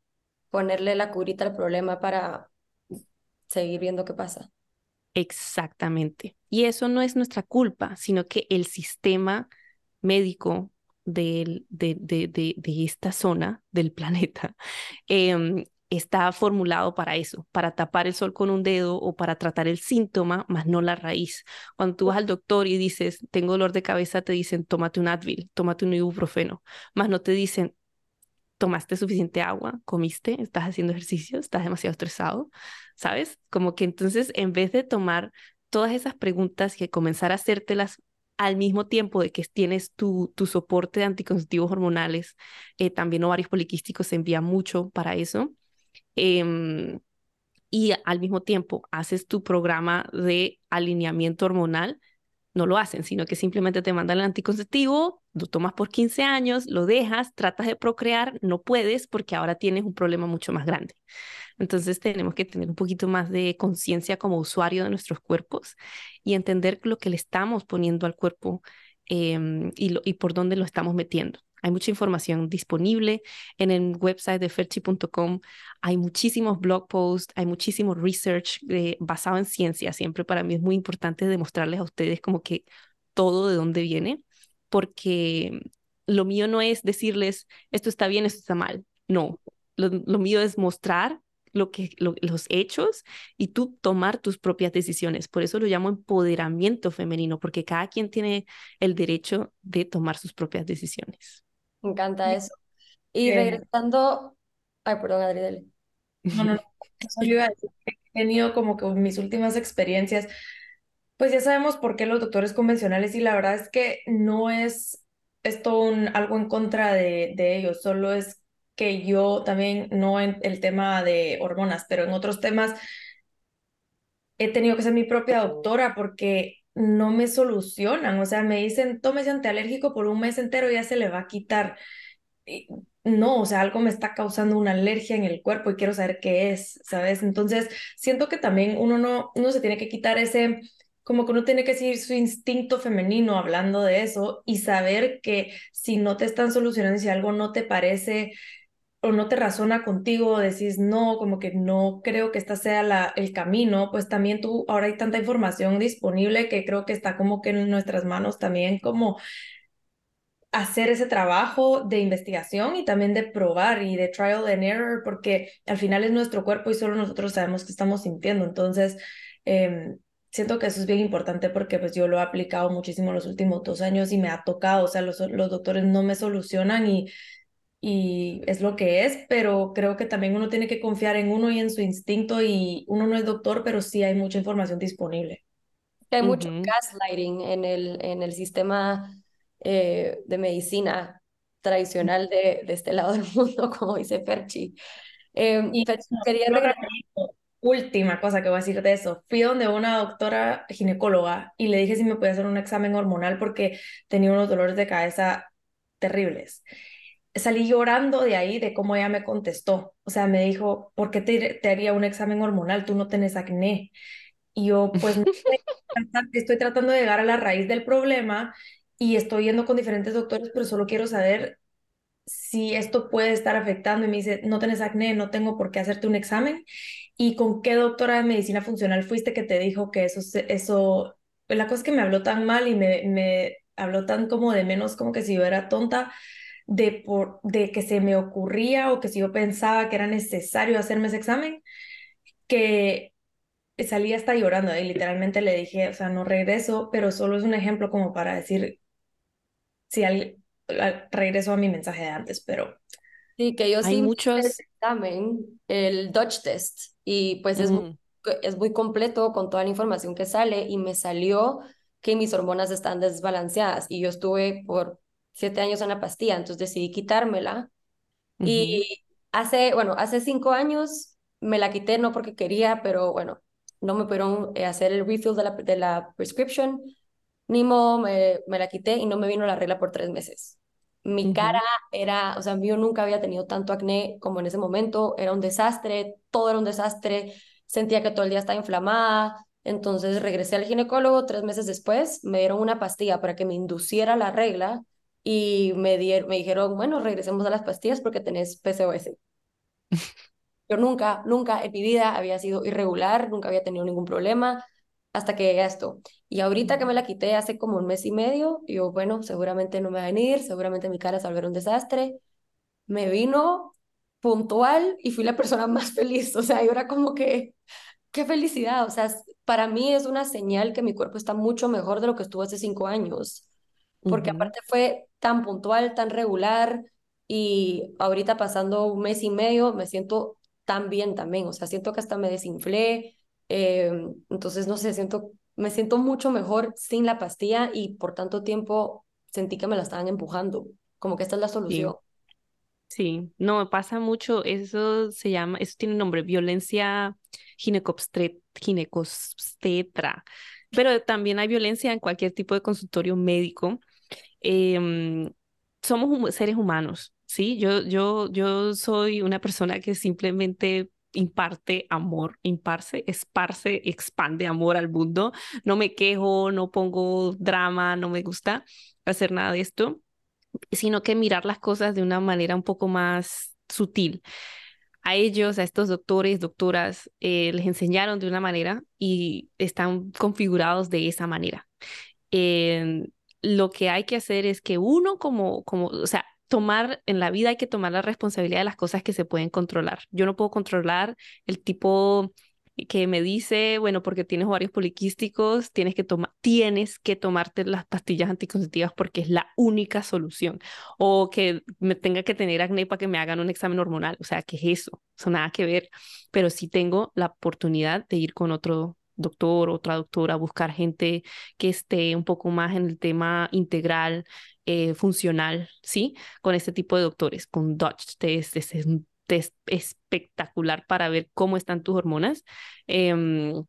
ponerle la curita al problema para seguir viendo qué pasa. Exactamente. Y eso no es nuestra culpa, sino que el sistema médico de, de, de, de esta zona del planeta eh, está formulado para eso, para tapar el sol con un dedo o para tratar el síntoma, más no la raíz. Cuando tú vas al doctor y dices, tengo dolor de cabeza, te dicen, tómate un Advil, tómate un ibuprofeno, más no te dicen, tomaste suficiente agua, comiste, estás haciendo ejercicio, estás demasiado estresado, ¿sabes? Como que entonces, en vez de tomar todas esas preguntas y comenzar a hacértelas al mismo tiempo de que tienes tu, tu soporte de anticonceptivos hormonales, eh, también ovarios poliquísticos se envía mucho para eso. Em, y al mismo tiempo haces tu programa de alineamiento hormonal, no lo hacen, sino que simplemente te mandan el anticonceptivo, lo tomas por 15 años, lo dejas, tratas de procrear, no puedes porque ahora tienes un problema mucho más grande. Entonces tenemos que tener un poquito más de conciencia como usuario de nuestros cuerpos y entender lo que le estamos poniendo al cuerpo em, y, y por dónde lo estamos metiendo. Hay mucha información disponible en el website de ferchi.com. Hay muchísimos blog posts, hay muchísimo research eh, basado en ciencia. Siempre para mí es muy importante demostrarles a ustedes como que todo de dónde viene, porque lo mío no es decirles esto está bien, esto está mal. No, lo, mío es mostrar lo que, los hechos y tú tomar tus propias decisiones. Por eso lo llamo empoderamiento femenino, porque cada quien tiene el derecho de tomar sus propias decisiones. Me encanta eso. Y regresando, ay, perdón, Adri, No, no, no. He tenido como que mis últimas experiencias, pues ya sabemos por qué los doctores convencionales y la verdad es que no es esto un, algo en contra de, de ellos, solo es que yo también, no en el tema de hormonas, pero en otros temas he tenido que ser mi propia doctora porque no me solucionan, o sea, me dicen, tómese antialérgico por un mes entero y ya se le va a quitar. no, o sea, algo me está causando una alergia en el cuerpo y quiero saber qué es, ¿sabes? Entonces, siento que también uno no, uno se tiene que quitar ese, como que uno tiene que seguir su instinto femenino hablando de eso y saber que si no te están solucionando, si algo no te parece o no te razona contigo, decís no, como que no creo que esta sea la, el camino, pues también tú, ahora hay tanta información disponible que creo que está como que en nuestras manos también como hacer ese trabajo de investigación y también de probar y de trial and error, porque al final es nuestro cuerpo y solo nosotros sabemos qué estamos sintiendo. Entonces, em, siento que eso es bien importante porque pues yo lo he aplicado muchísimo los últimos dos años y me ha tocado, o sea, los, los doctores no me solucionan y y es lo que es, pero creo que también uno tiene que confiar en uno y en su instinto y uno no es doctor, pero sí hay mucha información disponible. Hay mucho gaslighting en el, en el sistema eh, de medicina tradicional de, de, este lado del mundo, como dice Perchi. Em, y quería Última cosa que voy a decir de eso. Fui donde una doctora ginecóloga y le dije si me podía hacer un examen hormonal porque tenía unos dolores de cabeza terribles. Salí llorando de ahí de cómo ella me contestó. O sea, me dijo, ¿por qué te, te haría un examen hormonal? Tú no tenés acné. Y yo, pues, estoy tratando de llegar a la raíz del problema y estoy yendo con diferentes doctores, pero solo quiero saber si esto puede estar afectando. Y me dice, no tenés acné, no tengo por qué hacerte un examen. ¿Y con qué doctora de medicina funcional fuiste que te dijo que eso, eso, la cosa es que me habló tan mal y me, me habló tan como de menos, como que si yo era tonta, de, por, de que se me ocurría o que si yo pensaba que era necesario hacerme ese examen, que salí hasta llorando y literalmente le dije, o sea, no regreso, pero solo es un ejemplo como para decir si al, regreso a mi mensaje de antes, pero... Sí, que yo sí muchos... el examen, el Dutch test, y pues es, muy, es muy completo con toda la información que sale y me salió que mis hormonas están desbalanceadas y yo estuve por siete años en la pastilla, entonces decidí quitármela. Y hace, bueno, hace cinco años me la quité, no porque quería, pero bueno, no me pudieron eh, hacer el refill de la, de la prescription, ni modo, me, me, la quité y no me vino la regla por tres meses. Mi cara era, o sea, yo nunca había tenido tanto acné como en ese momento, era un desastre, todo era un desastre, sentía que todo el día estaba inflamada, entonces regresé al ginecólogo tres meses después, me dieron una pastilla para que me induciera la regla y me, dieron, me dijeron, bueno, regresemos a las pastillas porque tenés PCOS. Yo nunca, nunca en mi vida había sido irregular, nunca había tenido ningún problema hasta que llegué a esto. Y ahorita que me la quité hace como un mes y medio, yo, bueno, seguramente no me va a venir, seguramente mi cara se va a un desastre. Me vino puntual y fui la persona más feliz. O sea, yo era como que, qué felicidad. O sea, para mí es una señal que mi cuerpo está mucho mejor de lo que estuvo hace cinco años. Porque aparte fue tan puntual, tan regular. Y ahorita pasando un mes y medio, me siento tan bien también, o sea, siento que hasta me desinflé, em, entonces, no sé, siento, me siento mucho mejor sin la pastilla y por tanto tiempo sentí que me la estaban empujando, como que esta es la solución. Sí, no, pasa mucho, eso se llama, eso tiene nombre, violencia ginecobstetra, pero también hay violencia en cualquier tipo de consultorio médico. Em, somos seres humanos, ¿sí? Yo, yo, yo soy una persona que simplemente imparte amor, imparse, esparce, expande amor al mundo. No me quejo, no pongo drama, no me gusta hacer nada de esto, sino que mirar las cosas de una manera un poco más sutil. A ellos, a estos doctores, doctoras, eh, les enseñaron de una manera y están configurados de esa manera. Lo que hay que hacer es que uno como, como, o sea, tomar, en la vida hay que tomar la responsabilidad de las cosas que se pueden controlar. Yo no puedo controlar el tipo que me dice, bueno, porque tienes ovarios poliquísticos, tienes que tomar, tienes que tomarte las pastillas anticonceptivas porque es la única solución. O que me tenga que tener acné para que me hagan un examen hormonal. O sea, ¿qué es eso? Eso nada que ver. Pero sí tengo la oportunidad de ir con otro doctor, otra doctora, buscar gente que esté un poco más en el tema integral, eh, funcional, ¿sí? Con este tipo de doctores, con Dutch test, es un test espectacular para ver cómo están tus hormonas. Em,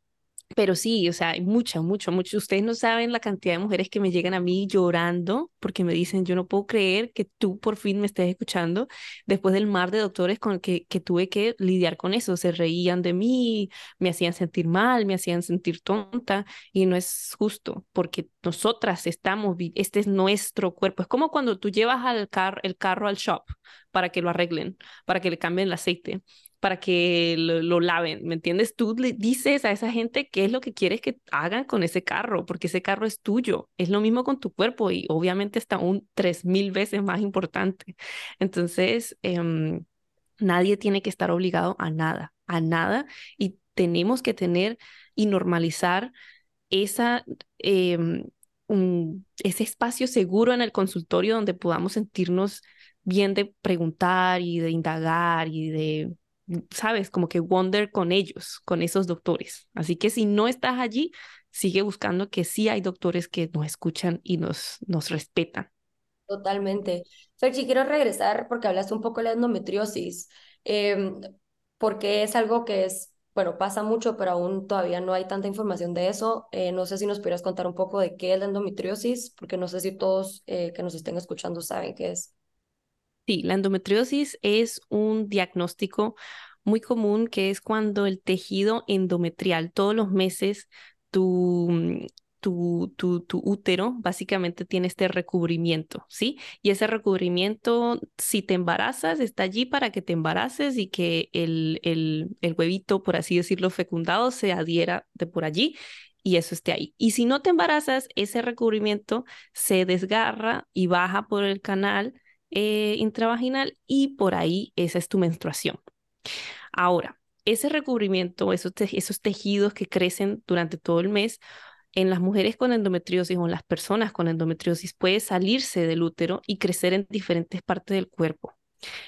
pero sí, o sea, hay mucha, mucho, mucho. Ustedes no saben la cantidad de mujeres que me llegan a mí llorando porque me dicen, yo no puedo creer que tú por fin me estés escuchando después del mar de doctores con el que, que tuve que lidiar con eso. Se reían de mí, me hacían sentir mal, me hacían sentir tonta y no es justo porque nosotras estamos, este es nuestro cuerpo. Es como cuando tú llevas al car el carro al shop para que lo arreglen, para que le cambien el aceite para que lo, laven, ¿me entiendes? Tú le dices a esa gente qué es lo que quieres que hagan con ese carro, porque ese carro es tuyo. Es lo mismo con tu cuerpo y obviamente está un tres mil veces más importante. Entonces, em, nadie tiene que estar obligado a nada, a nada, y tenemos que tener y normalizar esa... Em, ese espacio seguro en el consultorio donde podamos sentirnos bien de preguntar y de indagar y de sabes, como que wonder con ellos, con esos doctores. Así que si no estás allí, sigue buscando que sí hay doctores que nos escuchan y nos, nos respetan. Totalmente. Ferchi, quiero regresar porque hablaste un poco de la endometriosis, em, porque es algo que es, bueno, pasa mucho, pero aún todavía no hay tanta información de eso. Eh, no sé si nos pudieras contar un poco de qué es la endometriosis, porque no sé si todos eh, que nos estén escuchando saben qué es. Sí, la endometriosis es un diagnóstico muy común que es cuando el tejido endometrial todos los meses tu, mm, tu, tu, tu, útero básicamente tiene este recubrimiento, ¿sí? Y ese recubrimiento, si te embarazas, está allí para que te embaraces y que el, el, el huevito, por así decirlo, fecundado se adhiera de por allí y eso esté ahí. Y si no te embarazas, ese recubrimiento se desgarra y baja por el canal eh, intravaginal y por ahí esa es tu menstruación. Ahora, ese recubrimiento, esos, tejidos que crecen durante todo el mes, en las mujeres con endometriosis o en las personas con endometriosis puede salirse del útero y crecer en diferentes partes del cuerpo.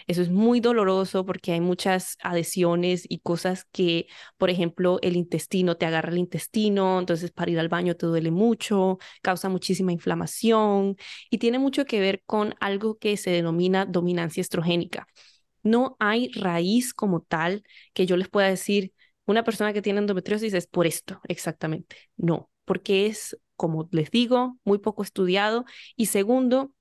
Eso es muy doloroso porque hay muchas adhesiones y cosas que, por ejemplo, el intestino te agarra el intestino, entonces para ir al baño te duele mucho, causa muchísima inflamación y tiene mucho que ver con algo que se denomina dominancia estrogénica. No hay raíz como tal que yo les pueda decir, una persona que tiene endometriosis es por esto, exactamente. No, porque es, como les digo, muy poco estudiado. Y segundo,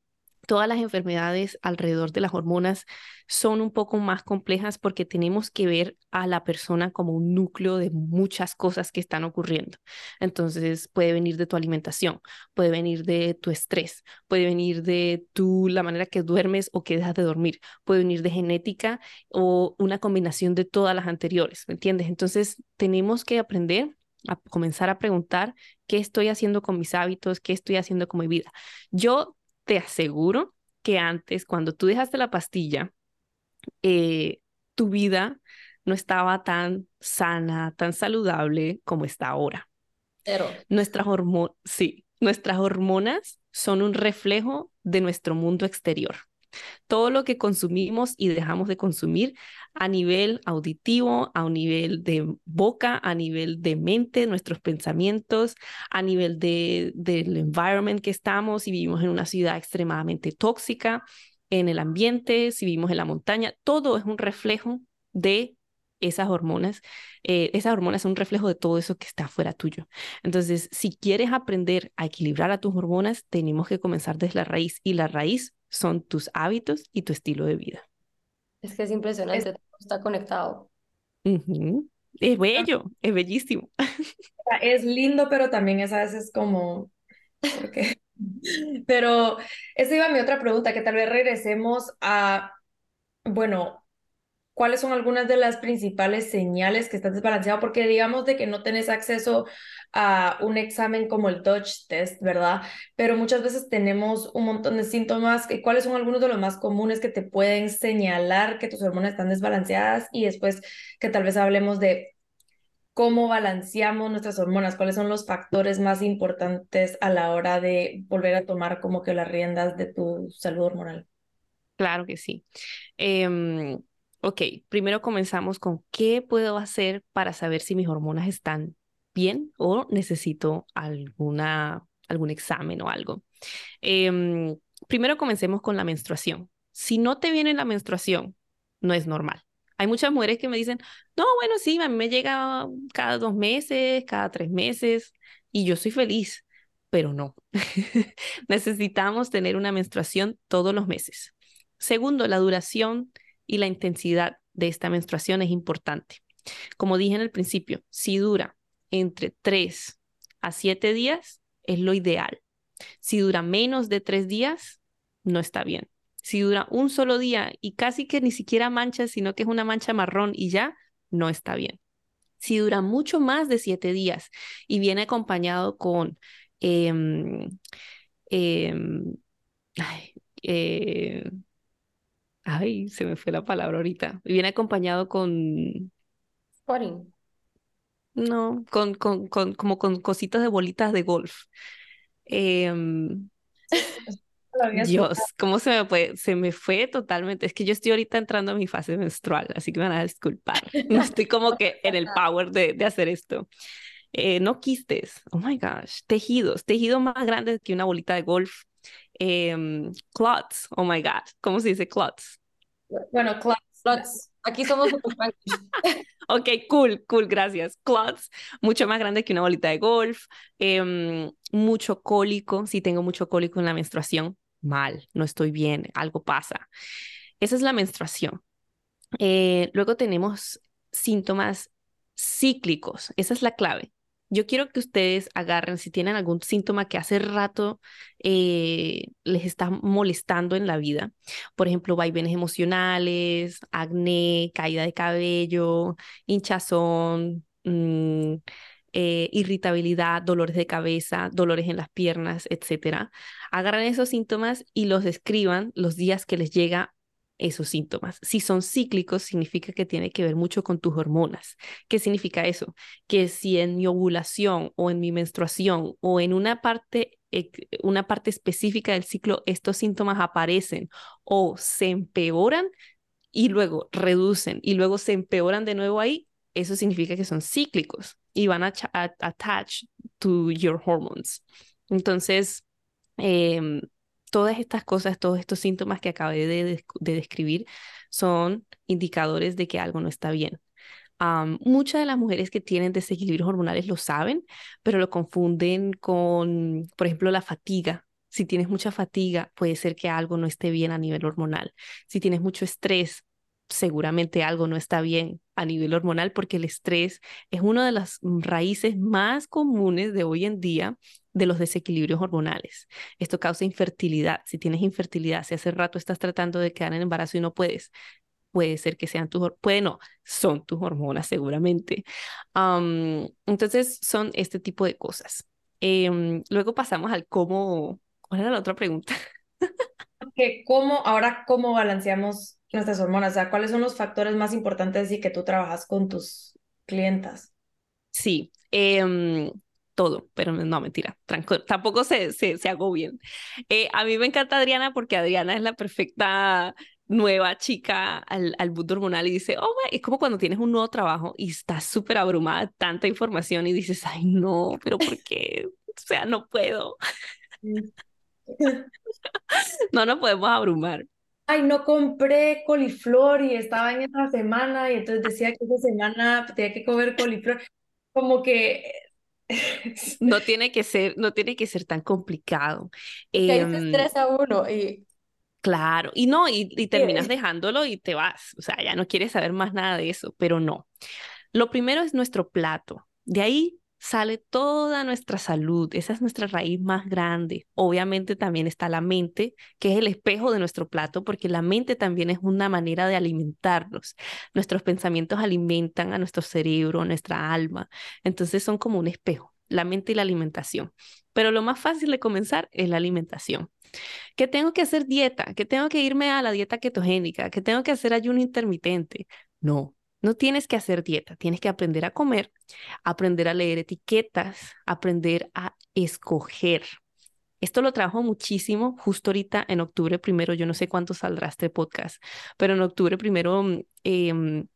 todas las enfermedades alrededor de las hormonas son un poco más complejas porque tenemos que ver a la persona como un núcleo de muchas cosas que están ocurriendo. Entonces puede venir de tu alimentación, puede venir de tu estrés, puede venir de tu la manera que duermes o que dejas de dormir, puede venir de genética o una combinación de todas las anteriores, ¿me entiendes? Entonces tenemos que aprender a comenzar a preguntar qué estoy haciendo con mis hábitos, qué estoy haciendo con mi vida. Yo te aseguro que antes, cuando tú dejaste la pastilla, eh, tu vida no estaba tan sana, tan saludable como está ahora. Pero. Nuestras hormonas, sí, nuestras hormonas son un reflejo de nuestro mundo exterior todo lo que consumimos y dejamos de consumir a nivel auditivo, a nivel de boca, a nivel de mente, nuestros pensamientos, a nivel de, del environment que estamos, si vivimos en una ciudad extremadamente tóxica, en el ambiente, si vivimos en la montaña, todo es un reflejo de esas hormonas, eh, esas hormonas son un reflejo de todo eso que está fuera tuyo. Entonces, si quieres aprender a equilibrar a tus hormonas, tenemos que comenzar desde la raíz y la raíz son tus hábitos y tu estilo de vida. Es que es impresionante, está conectado. Es bello, es bellísimo. Es lindo, pero también es a veces como... Pero esa iba mi otra pregunta, que tal vez regresemos a, bueno, cuáles son algunas de las principales señales que estás desbalanceado, porque digamos de que no tenés acceso a un examen como el Dutch test, ¿verdad? Pero muchas veces tenemos un montón de síntomas. ¿Cuáles son algunos de los más comunes que te pueden señalar que tus hormonas están desbalanceadas? Y después que tal vez hablemos de cómo balanceamos nuestras hormonas, cuáles son los factores más importantes a la hora de volver a tomar como que las riendas de tu salud hormonal. Claro que sí. Em, Ok, primero comenzamos con qué puedo hacer para saber si mis hormonas están bien o necesito alguna, algún examen o algo. Em, primero comencemos con la menstruación. Si no te viene la menstruación, no es normal. Hay muchas mujeres que me dicen, no, bueno, sí, a mí me llega cada dos meses, cada tres meses, y yo soy feliz, pero no. Necesitamos tener una menstruación todos los meses. Segundo, la duración y la intensidad de esta menstruación es importante. Como dije en el principio, si dura entre 3 a 7 días, es lo ideal. Si dura menos de 3 días, no está bien. Si dura un solo día y casi que ni siquiera mancha, sino que es una mancha marrón y ya, no está bien. Si dura mucho más de 7 días y viene acompañado con em, em, eh, Ay, se me fue la palabra ahorita. Viene acompañado con. Spotting. No, con, con, con, como con cositas de bolitas de golf. Em, Dios, ¿cómo se me fue? Se me fue totalmente. Es que yo estoy ahorita entrando a mi fase menstrual, así que me van a disculpar. No estoy como que en el power de, de hacer esto. Eh, no quistes, oh my gosh, tejidos, tejidos más grandes que una bolita de golf. Eh, clots, oh my god, ¿cómo se dice clots? Bueno, clots. Aquí somos Ok, cool, cool, gracias. Clots, mucho más grande que una bolita de golf. Em, mucho cólico, si tengo mucho cólico en la menstruación, mal, no estoy bien, algo pasa. Esa es la menstruación. Eh, luego tenemos síntomas cíclicos, esa es la clave. Yo quiero que ustedes agarren, si tienen algún síntoma que hace rato eh, les está molestando en la vida, por ejemplo, vaivenes emocionales, acné, caída de cabello, hinchazón, mm, eh, irritabilidad, dolores de cabeza, dolores en las piernas, etcétera. Agarran esos síntomas y los describan los días que les llega esos síntomas. Si son cíclicos, significa que tiene que ver mucho con tus hormonas. ¿Qué significa eso? Que si en mi ovulación o en mi menstruación o en una parte, una parte específica del ciclo estos síntomas aparecen o se empeoran y luego reducen y luego se empeoran de nuevo ahí, eso significa que son cíclicos y van a, attach to your hormones. Entonces, eh, todas estas cosas, todos estos síntomas que acabé de, describir son indicadores de que algo no está bien. muchas de las mujeres que tienen desequilibrios hormonales lo saben, pero lo confunden con, por ejemplo, la fatiga. Si tienes mucha fatiga, puede ser que algo no esté bien a nivel hormonal. Si tienes mucho estrés, seguramente algo no está bien a nivel hormonal porque el estrés es una de las raíces más comunes de hoy en día de los desequilibrios hormonales. Esto causa infertilidad. Si tienes infertilidad, si hace rato estás tratando de quedar en embarazo y no puedes, puede ser que sean tus, puede no, son tus hormonas seguramente. entonces son este tipo de cosas. Em, luego pasamos al cómo, ¿cuál era la otra pregunta? que cómo, ahora cómo balanceamos nuestras hormonas, o sea, ¿cuáles son los factores más importantes y que tú trabajas con tus clientas? Sí, eh, todo, pero no, mentira, tampoco se, se, se bien. Eh, a mí me encanta Adriana porque Adriana es la perfecta nueva chica al, al mundo hormonal y dice, oh, es como cuando tienes un nuevo trabajo y estás súper abrumada, tanta información y dices, ay, no, pero ¿por qué? O sea, no puedo. no nos podemos abrumar. Ay, no compré coliflor y estaba en esa semana y entonces decía que esa semana tenía que comer coliflor. Como que no tiene que ser, no tiene que ser tan complicado. Que ahí se em, estresa uno y... Claro, y no, y, y terminas dejándolo y te vas, o sea, ya no quieres saber más nada de eso, pero no. Lo primero es nuestro plato, de ahí sale toda nuestra salud, esa es nuestra raíz más grande. Obviamente también está la mente, que es el espejo de nuestro plato, porque la mente también es una manera de alimentarnos. Nuestros pensamientos alimentan a nuestro cerebro, a nuestra alma, entonces son como un espejo, la mente y la alimentación. Pero lo más fácil de comenzar es la alimentación. Que tengo que hacer dieta, que tengo que irme a la dieta ketogénica, que tengo que hacer ayuno intermitente. No, no tienes que hacer dieta, tienes que aprender a comer, aprender a leer etiquetas, aprender a escoger. Esto lo trabajo muchísimo justo ahorita en octubre primero, yo no sé cuánto saldrá este podcast, pero en octubre primero mm, em,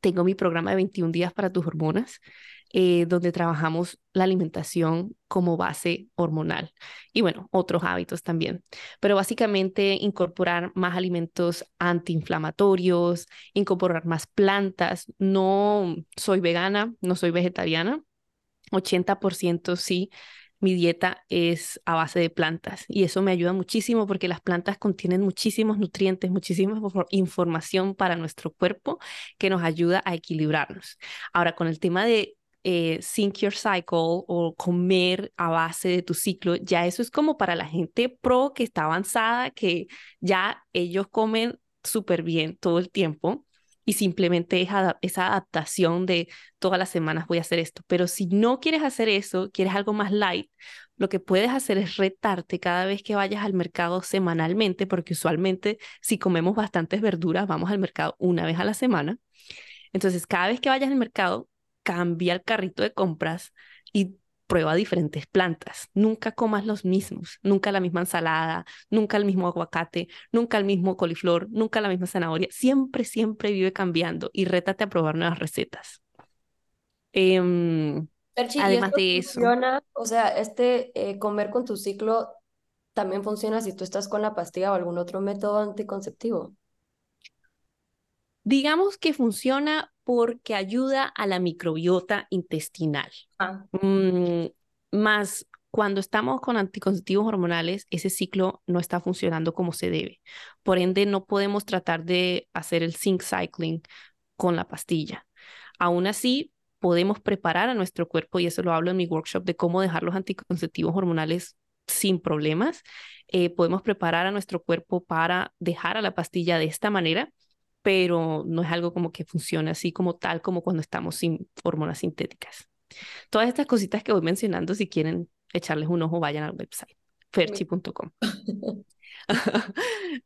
tengo mi programa de 21 días para tus hormonas eh, donde trabajamos la alimentación como base hormonal y bueno, otros hábitos también. Pero básicamente incorporar más alimentos antiinflamatorios, incorporar más plantas. No soy vegana, no soy vegetariana. 80% sí, mi dieta es a base de plantas y eso me ayuda muchísimo porque las plantas contienen muchísimos nutrientes, muchísima información para nuestro cuerpo que nos ayuda a equilibrarnos. Ahora, con el tema de eh, Sync Your Cycle o comer a base de tu ciclo, ya eso es como para la gente pro que está avanzada, que ya ellos comen súper bien todo el tiempo y simplemente es esa adaptación de todas las semanas voy a hacer esto. Pero si no quieres hacer eso, quieres algo más light, lo que puedes hacer es retarte cada vez que vayas al mercado semanalmente, porque usualmente si comemos bastantes verduras, vamos al mercado una vez a la semana. Entonces, cada vez que vayas al mercado, cambia el carrito de compras y prueba diferentes plantas. Nunca comas los mismos, nunca la misma ensalada, nunca el mismo aguacate, nunca el mismo coliflor, nunca la misma zanahoria. Siempre, siempre vive cambiando y rétate a probar nuevas recetas. Em, además de eso. Funciona, o sea, este eh, comer con tu ciclo también funciona si tú estás con la pastilla o algún otro método anticonceptivo. Digamos que funciona porque ayuda a la microbiota intestinal. Ah. Mm, más cuando estamos con anticonceptivos hormonales, ese ciclo no está funcionando como se debe. Por ende, no podemos tratar de hacer el zinc cycling con la pastilla. Aún así, podemos preparar a nuestro cuerpo, y eso lo hablo en mi workshop, de cómo dejar los anticonceptivos hormonales sin problemas. Eh, podemos preparar a nuestro cuerpo para dejar a la pastilla de esta manera, pero no es algo como que funcione así como tal como cuando estamos sin hormonas sintéticas. Todas estas cositas que voy mencionando, si quieren echarles un ojo, vayan al website, ferchi.com.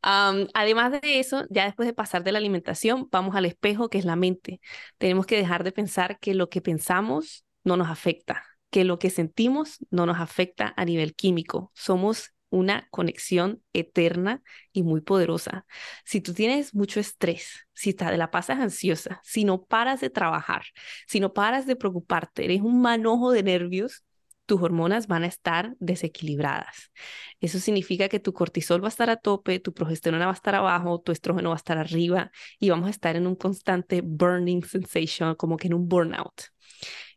además de eso, ya después de pasar de la alimentación, vamos al espejo, que es la mente. Tenemos que dejar de pensar que lo que pensamos no nos afecta, que lo que sentimos no nos afecta a nivel químico. Somos una conexión eterna y muy poderosa. Si tú tienes mucho estrés, si te la pasas ansiosa, si no paras de trabajar, si no paras de preocuparte, eres un manojo de nervios, tus hormonas van a estar desequilibradas. Eso significa que tu cortisol va a estar a tope, tu progesterona va a estar abajo, tu estrógeno va a estar arriba y vamos a estar en un constante burning sensation, como que en un burnout.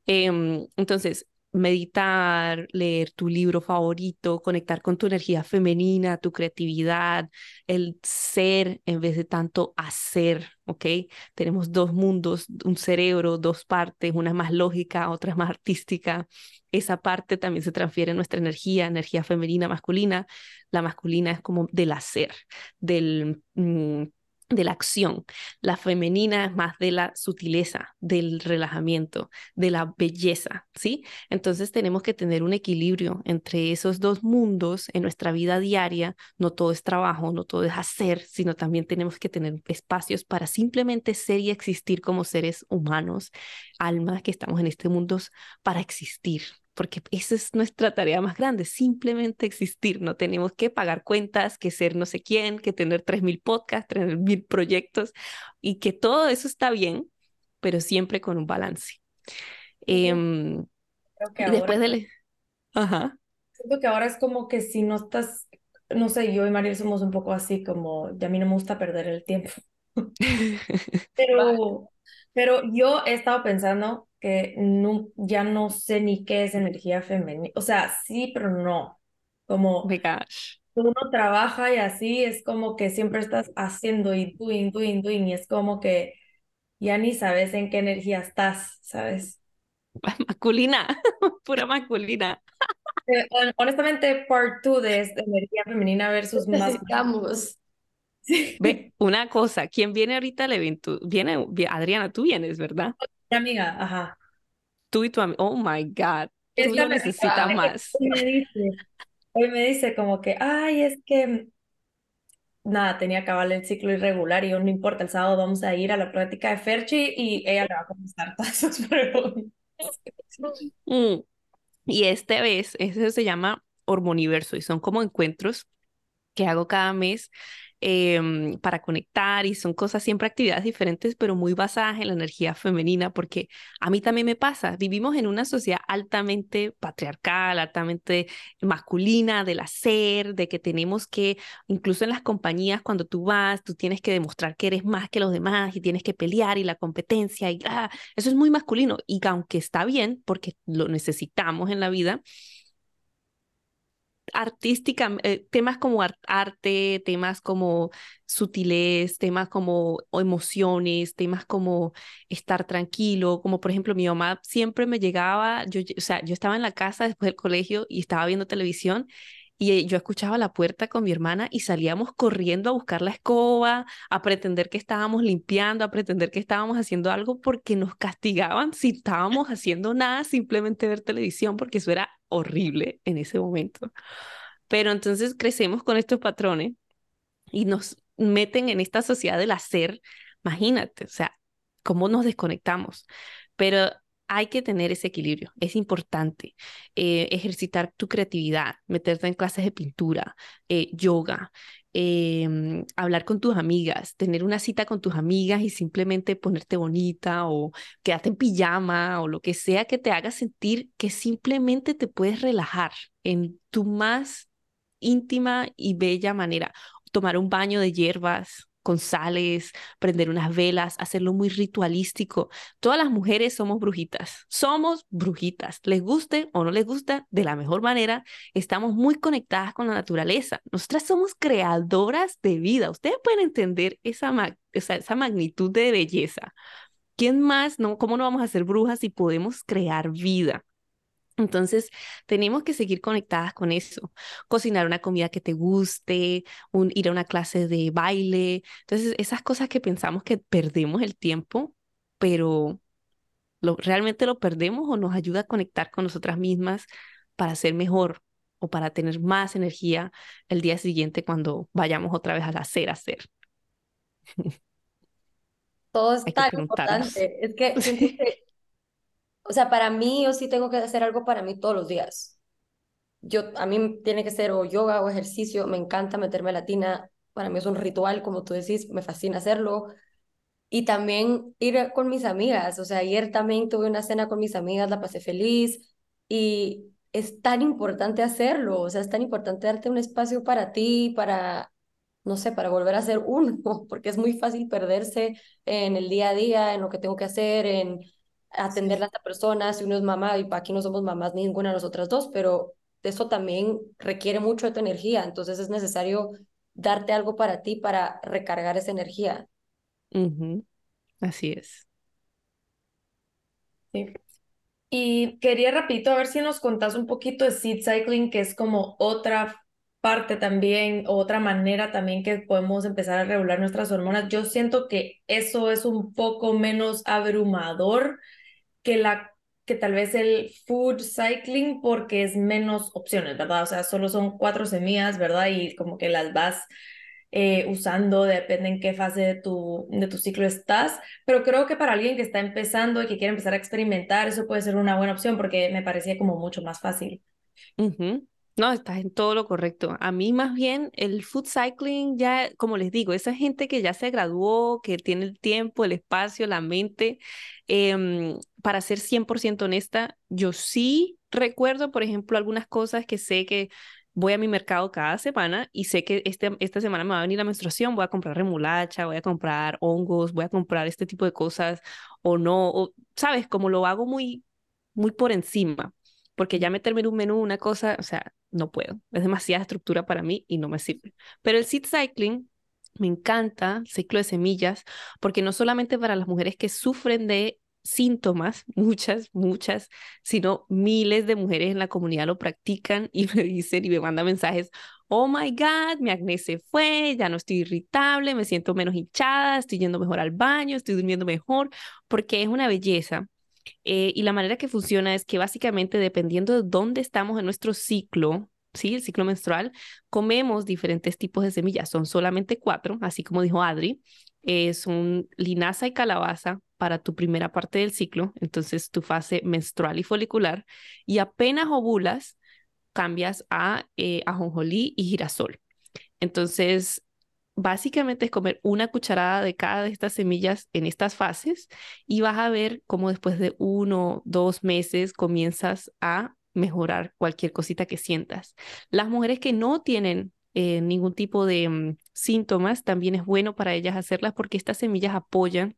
Em, entonces, meditar, leer tu libro favorito, conectar con tu energía femenina, tu creatividad, el ser en vez de tanto hacer, ¿ok? Tenemos dos mundos, un cerebro, dos partes, una más lógica, otra más artística. Esa parte también se transfiere en nuestra energía, energía femenina, masculina. La masculina es como del hacer, del... Mm, de la acción. La femenina es más de la sutileza, del relajamiento, de la belleza, ¿sí? Entonces tenemos que tener un equilibrio entre esos dos mundos en nuestra vida diaria. No todo es trabajo, no todo es hacer, sino también tenemos que tener espacios para simplemente ser y existir como seres humanos, almas que estamos en este mundo para existir, porque esa es nuestra tarea más grande, simplemente existir. No tenemos que pagar cuentas, que ser no sé quién, que tener 3.000 podcasts, 3.000 proyectos y que todo eso está bien, pero siempre con un balance. Em, después de... Ajá. Siento que ahora es como que si no estás, no sé, yo y Mariel somos un poco así, como, ya a mí no me gusta perder el tiempo. pero, pero yo he estado pensando que no, ya no sé ni qué es energía femenina. O sea, sí, pero no. Como oh gosh. uno trabaja y así es como que siempre estás haciendo y doing, doing, doing, y es como que ya ni sabes en qué energía estás, ¿sabes? Masculina, pura masculina. Eh, honestamente, part two de esta energía femenina versus más. Ve, una cosa, ¿quién viene ahorita al evento? Viene, Adriana, tú vienes, ¿verdad? Mi amiga, ajá. Tú y tu amiga, oh my God, tú lo necesitas más. Hoy me, dice, hoy me dice como que, ay, es que nada, tenía que acabar el ciclo irregular y yo no importa, el sábado vamos a ir a la práctica de Ferchi y ella le va a contestar todas sus preguntas. Mm. Y esta vez, eso se llama Hormoniverso y son como encuentros que hago cada mes Em, para conectar y son cosas, siempre actividades diferentes, pero muy basadas en la energía femenina, porque a mí también me pasa, vivimos en una sociedad altamente patriarcal, altamente masculina, del hacer, de que tenemos que, incluso en las compañías, cuando tú vas, tú tienes que demostrar que eres más que los demás y tienes que pelear y la competencia y ah, eso es muy masculino. Y aunque está bien, porque lo necesitamos en la vida, artística, eh, temas como arte, temas como sutilez, temas como emociones, temas como estar tranquilo, como por ejemplo mi mamá siempre me llegaba, yo, o sea, yo estaba en la casa después del colegio y estaba viendo televisión y yo escuchaba la puerta con mi hermana y salíamos corriendo a buscar la escoba, a pretender que estábamos limpiando, a pretender que estábamos haciendo algo porque nos castigaban si estábamos haciendo nada, simplemente ver televisión, porque eso era horrible en ese momento. Pero entonces crecemos con estos patrones y nos meten en esta sociedad del hacer. Imagínate, o sea, cómo nos desconectamos. Pero hay que tener ese equilibrio, es importante. Eh, ejercitar tu creatividad, meterte en clases de pintura, eh, yoga, em, hablar con tus amigas, tener una cita con tus amigas y simplemente ponerte bonita o quedarte en pijama o lo que sea que te haga sentir que simplemente te puedes relajar en tu más íntima y bella manera. Tomar un baño de hierbas, con prender unas velas, hacerlo muy ritualístico. Todas las mujeres somos brujitas, somos brujitas, les guste o no les gusta, de la mejor manera, estamos muy conectadas con la naturaleza. Nosotras somos creadoras de vida. Ustedes pueden entender esa, esa magnitud de belleza. ¿Quién más? No, ¿Cómo no vamos a ser brujas si podemos crear vida? Entonces, tenemos que seguir conectadas con eso. Cocinar una comida que te guste, un, ir a una clase de baile. Entonces, esas cosas que pensamos que perdemos el tiempo, pero lo, realmente lo perdemos o nos ayuda a conectar con nosotras mismas para ser mejor o para tener más energía el día siguiente cuando vayamos otra vez a hacer, hacer. Todo es tan importante. Es que O sea, para mí yo sí tengo que hacer algo para mí todos los días. Yo, a mí tiene que ser o yoga o ejercicio, me encanta meterme a la tina, para mí es un ritual, como tú decís, me fascina hacerlo. Y también ir con mis amigas, o sea, ayer también tuve una cena con mis amigas, la pasé feliz y es tan importante hacerlo, o sea, es tan importante darte un espacio para ti, para, no sé, para volver a ser uno, porque es muy fácil perderse en el día a día, en lo que tengo que hacer, en atender a esta persona, si uno es mamá, y aquí no somos mamás ninguna de nosotras dos, pero eso también requiere mucho de tu energía, entonces es necesario darte algo para ti para recargar esa energía. Así es. Sí. Y quería rapidito a ver si nos contás un poquito de seed cycling, que es como otra parte también, otra manera también que podemos empezar a regular nuestras hormonas. Yo siento que eso es un poco menos abrumador que, la, que tal vez el food cycling porque es menos opciones, ¿verdad? O sea, solo son cuatro semillas, ¿verdad? Y como que las vas eh, usando, depende en qué fase de tu, de tu ciclo estás, pero creo que para alguien que está empezando y que quiere empezar a experimentar, eso puede ser una buena opción porque me parecía como mucho más fácil. No, estás en todo lo correcto. A mí más bien el food cycling ya, como les digo, esa gente que ya se graduó, que tiene el tiempo, el espacio, la mente, em, para ser 100% honesta, yo sí recuerdo, por ejemplo, algunas cosas que sé que voy a mi mercado cada semana y sé que este, esta semana me va a venir la menstruación, voy a comprar remolacha, voy a comprar hongos, voy a comprar este tipo de cosas o no, o, sabes, como lo hago muy, muy por encima porque ya meterme en un menú, una cosa, o sea, no puedo. Es demasiada estructura para mí y no me sirve. Pero el seed cycling me encanta, el ciclo de semillas, porque no solamente para las mujeres que sufren de síntomas, muchas, muchas, sino miles de mujeres en la comunidad lo practican y me dicen y me mandan mensajes, oh my God, mi acné se fue, ya no estoy irritable, me siento menos hinchada, estoy yendo mejor al baño, estoy durmiendo mejor, porque es una belleza eh, y la manera que funciona es que básicamente dependiendo de dónde estamos en nuestro ciclo, ¿sí? El ciclo menstrual, comemos diferentes tipos de semillas. Son solamente cuatro, así como dijo Adri. Es un linaza y calabaza para tu primera parte del ciclo, entonces tu fase menstrual y folicular. Y apenas ovulas, cambias a eh, ajonjolí y girasol. Entonces, básicamente es comer una cucharada de cada de estas semillas en estas fases y vas a ver cómo después de uno, dos meses comienzas a mejorar cualquier cosita que sientas. Las mujeres que no tienen eh, ningún tipo de mm, síntomas, también es bueno para ellas hacerlas porque estas semillas apoyan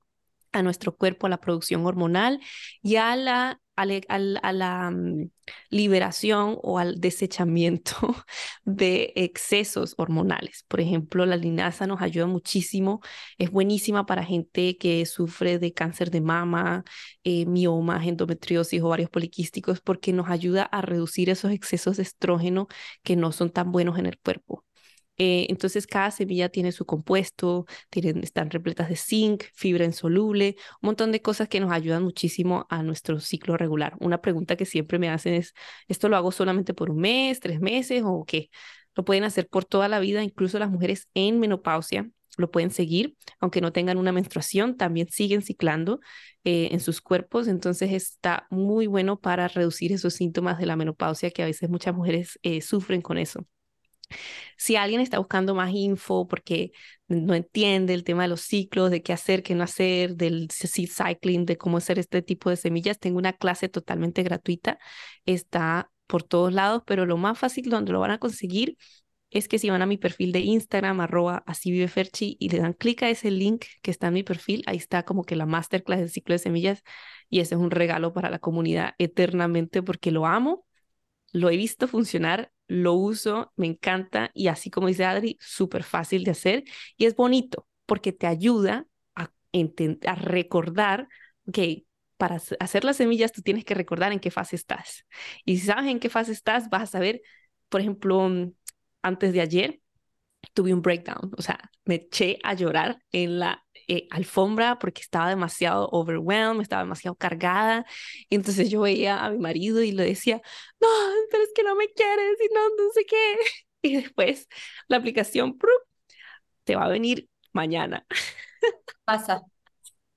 a nuestro cuerpo, a la producción hormonal y a la a la mm, liberación o al desechamiento de excesos hormonales. Por ejemplo, la linaza nos ayuda muchísimo, es buenísima para gente que sufre de cáncer de mama, eh, miomas, endometriosis, ovarios poliquísticos, porque nos ayuda a reducir esos excesos de estrógeno que no son tan buenos en el cuerpo. Eh, entonces, cada semilla tiene su compuesto, tienen, están repletas de zinc, fibra insoluble, un montón de cosas que nos ayudan muchísimo a nuestro ciclo regular. Una pregunta que siempre me hacen es, ¿esto lo hago solamente por un mes, tres meses o qué? Lo pueden hacer por toda la vida, incluso las mujeres en menopausia lo pueden seguir, aunque no tengan una menstruación, también siguen ciclando eh, en sus cuerpos, entonces está muy bueno para reducir esos síntomas de la menopausia que a veces muchas mujeres eh, sufren con eso. Si alguien está buscando más info porque no entiende el tema de los ciclos, de qué hacer, qué no hacer, del seed cycling, de cómo hacer este tipo de semillas, tengo una clase totalmente gratuita. Está por todos lados, pero lo más fácil donde lo van a conseguir es que si van a mi perfil de Instagram, arroba así vive Ferchi, y le dan clic a ese link que está en mi perfil, ahí está como que la masterclass del ciclo de semillas, y ese es un regalo para la comunidad eternamente porque lo amo, lo he visto funcionar, lo uso, me encanta, y así como dice Adri, súper fácil de hacer, y es bonito porque te ayuda a, a recordar que para hacer las semillas tú tienes que recordar en qué fase estás. Y si sabes en qué fase estás, vas a saber, por ejemplo, mm, antes de ayer tuve un breakdown, o sea, me eché a llorar en la eh, alfombra porque estaba demasiado overwhelmed, estaba demasiado cargada. Y entonces yo veía a mi marido y le decía, no, pero es que no me quieres y no, no sé qué. Y después la aplicación te va a venir mañana. Pasa.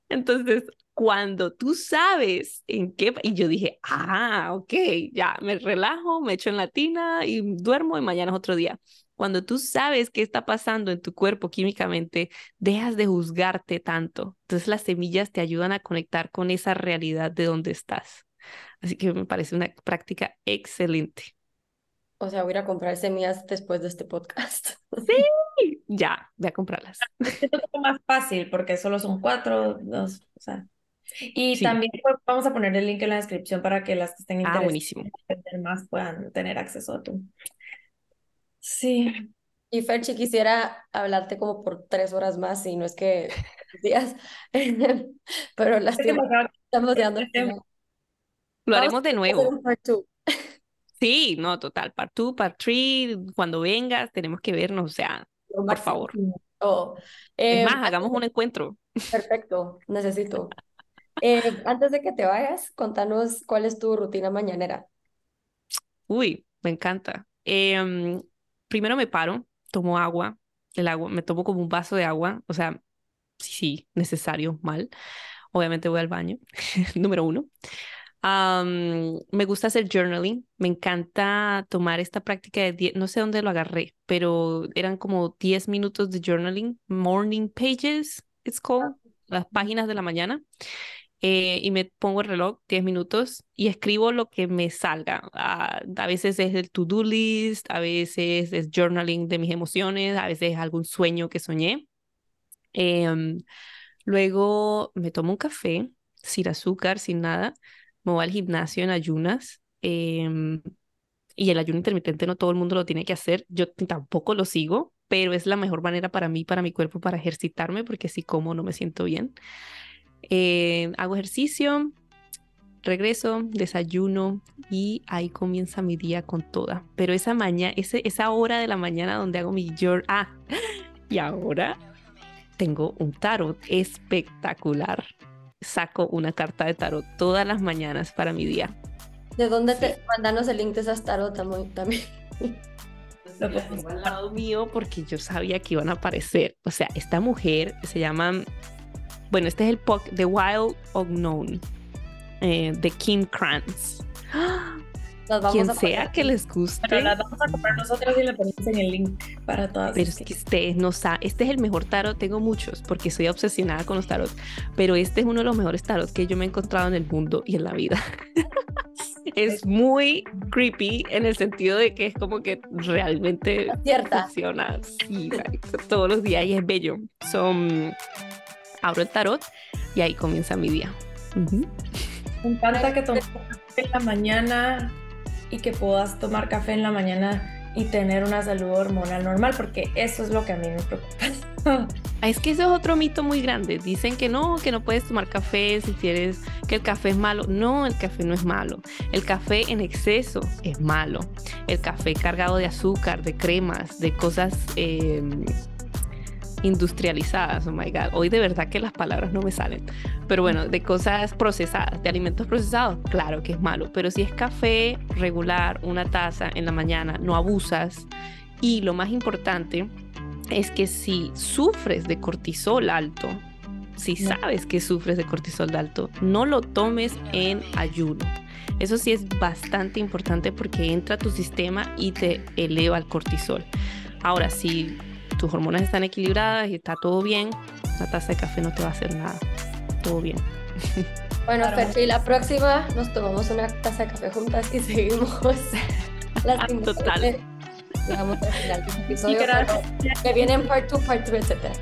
Entonces, cuando tú sabes en qué, y yo dije, ah, ok, ya me relajo, me echo en la tina y duermo y mañana es otro día. Cuando tú sabes qué está pasando en tu cuerpo químicamente, dejas de juzgarte tanto. Entonces las semillas te ayudan a conectar con esa realidad de donde estás. Así que me parece una práctica excelente. O sea, voy a ir a comprar semillas después de este podcast. Sí, ya, voy a comprarlas. Es un poco más fácil porque solo son cuatro, dos, o sea. Y también pues, vamos a poner el link en la descripción para que las que estén ah, interesadas más puedan tener acceso a tu. Sí. Y Ferchi, quisiera hablarte como por tres horas más, y no es que días, pero las estamos dando Lo haremos de nuevo. Sí, no, total, part two, part three, cuando vengas tenemos que vernos, o sea, por favor. Oh, es más, hagamos un encuentro. Perfecto, necesito. Eh, antes de que te vayas, contanos cuál es tu rutina mañanera. Uy, me encanta. Em, primero me paro, tomo agua, el agua, me tomo como un vaso de agua, o sea, sí, necesario, mal. Obviamente voy al baño, número uno. me gusta hacer journaling, me encanta tomar esta práctica de no sé dónde lo agarré, pero eran como 10 minutos de journaling, morning pages, it's called, las páginas de la mañana. Eh, y me pongo el reloj 10 minutos y escribo lo que me salga. Ah, a veces es el to-do list, a veces es journaling de mis emociones, a veces es algún sueño que soñé. Em, luego me tomo un café sin azúcar, sin nada. Me voy al gimnasio en ayunas. Em, y el ayuno intermitente no todo el mundo lo tiene que hacer. Yo tampoco lo sigo, pero es la mejor manera para mí, para mi cuerpo, para ejercitarme, porque si como no me siento bien. Eh, hago ejercicio, regreso, desayuno y ahí comienza mi día con toda. Pero esa mañana, esa hora de la mañana donde hago mi journal, ah, y ahora tengo un tarot espectacular. Saco una carta de tarot todas las mañanas para mi día. ¿De dónde te mandanos el link de esas tarot también? Lo al lado mío porque yo sabía que iban a aparecer. O sea, esta mujer se llama bueno, este es el POC The Wild Unknown eh, de Kim Kranz. Quien sea que les guste. Pero las vamos a comprar nosotros y le ponemos en el link para todas. Pero es que ustedes no saben, este es el mejor tarot, tengo muchos porque soy obsesionada con los tarots, pero este es uno de los mejores tarots que yo me he encontrado en el mundo y en la vida. es muy creepy en el sentido de que es como que realmente Cierta. funciona sí, todos los días y es bello. Son abro el tarot y ahí comienza mi día. Me encanta que tomes café en la mañana y que puedas tomar café en la mañana y tener una salud hormonal normal, porque eso es lo que a mí me preocupa. Es que eso es otro mito muy grande. Dicen que no, que no puedes tomar café si quieres, que el café es malo. No, el café no es malo. El café en exceso es malo. El café cargado de azúcar, de cremas, de cosas eh, industrializadas, oh my god, hoy de verdad que las palabras no me salen, pero bueno, de cosas procesadas, de alimentos procesados, claro que es malo, pero si es café regular, una taza en la mañana, no abusas. Y lo más importante es que si sufres de cortisol alto, si sabes que sufres de cortisol alto, no lo tomes en ayuno. Eso sí es bastante importante porque entra a tu sistema y te eleva el cortisol. Ahora, si tus hormonas están equilibradas y está todo bien, la taza de café no te va a hacer nada. Todo bien. Bueno, y la próxima nos tomamos una taza de café juntas y seguimos las Total. llegamos al final del episodio. Que vienen part 2, part 3, etc.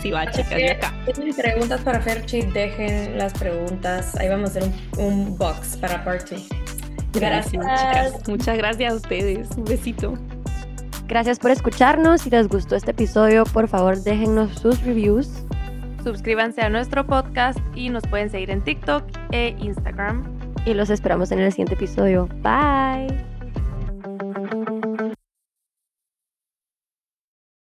sí, va, chicas, de acá. Tienen preguntas para Ferchi, dejen las preguntas. Ahí vamos a hacer un, un box para part 2. Gracias, chicas. Muchas gracias a ustedes. Un besito. Gracias por escucharnos. Si les gustó este episodio, por favor déjennos sus reviews. Suscríbanse a nuestro podcast y nos pueden seguir en TikTok e Instagram. Y los esperamos en el siguiente episodio. Bye.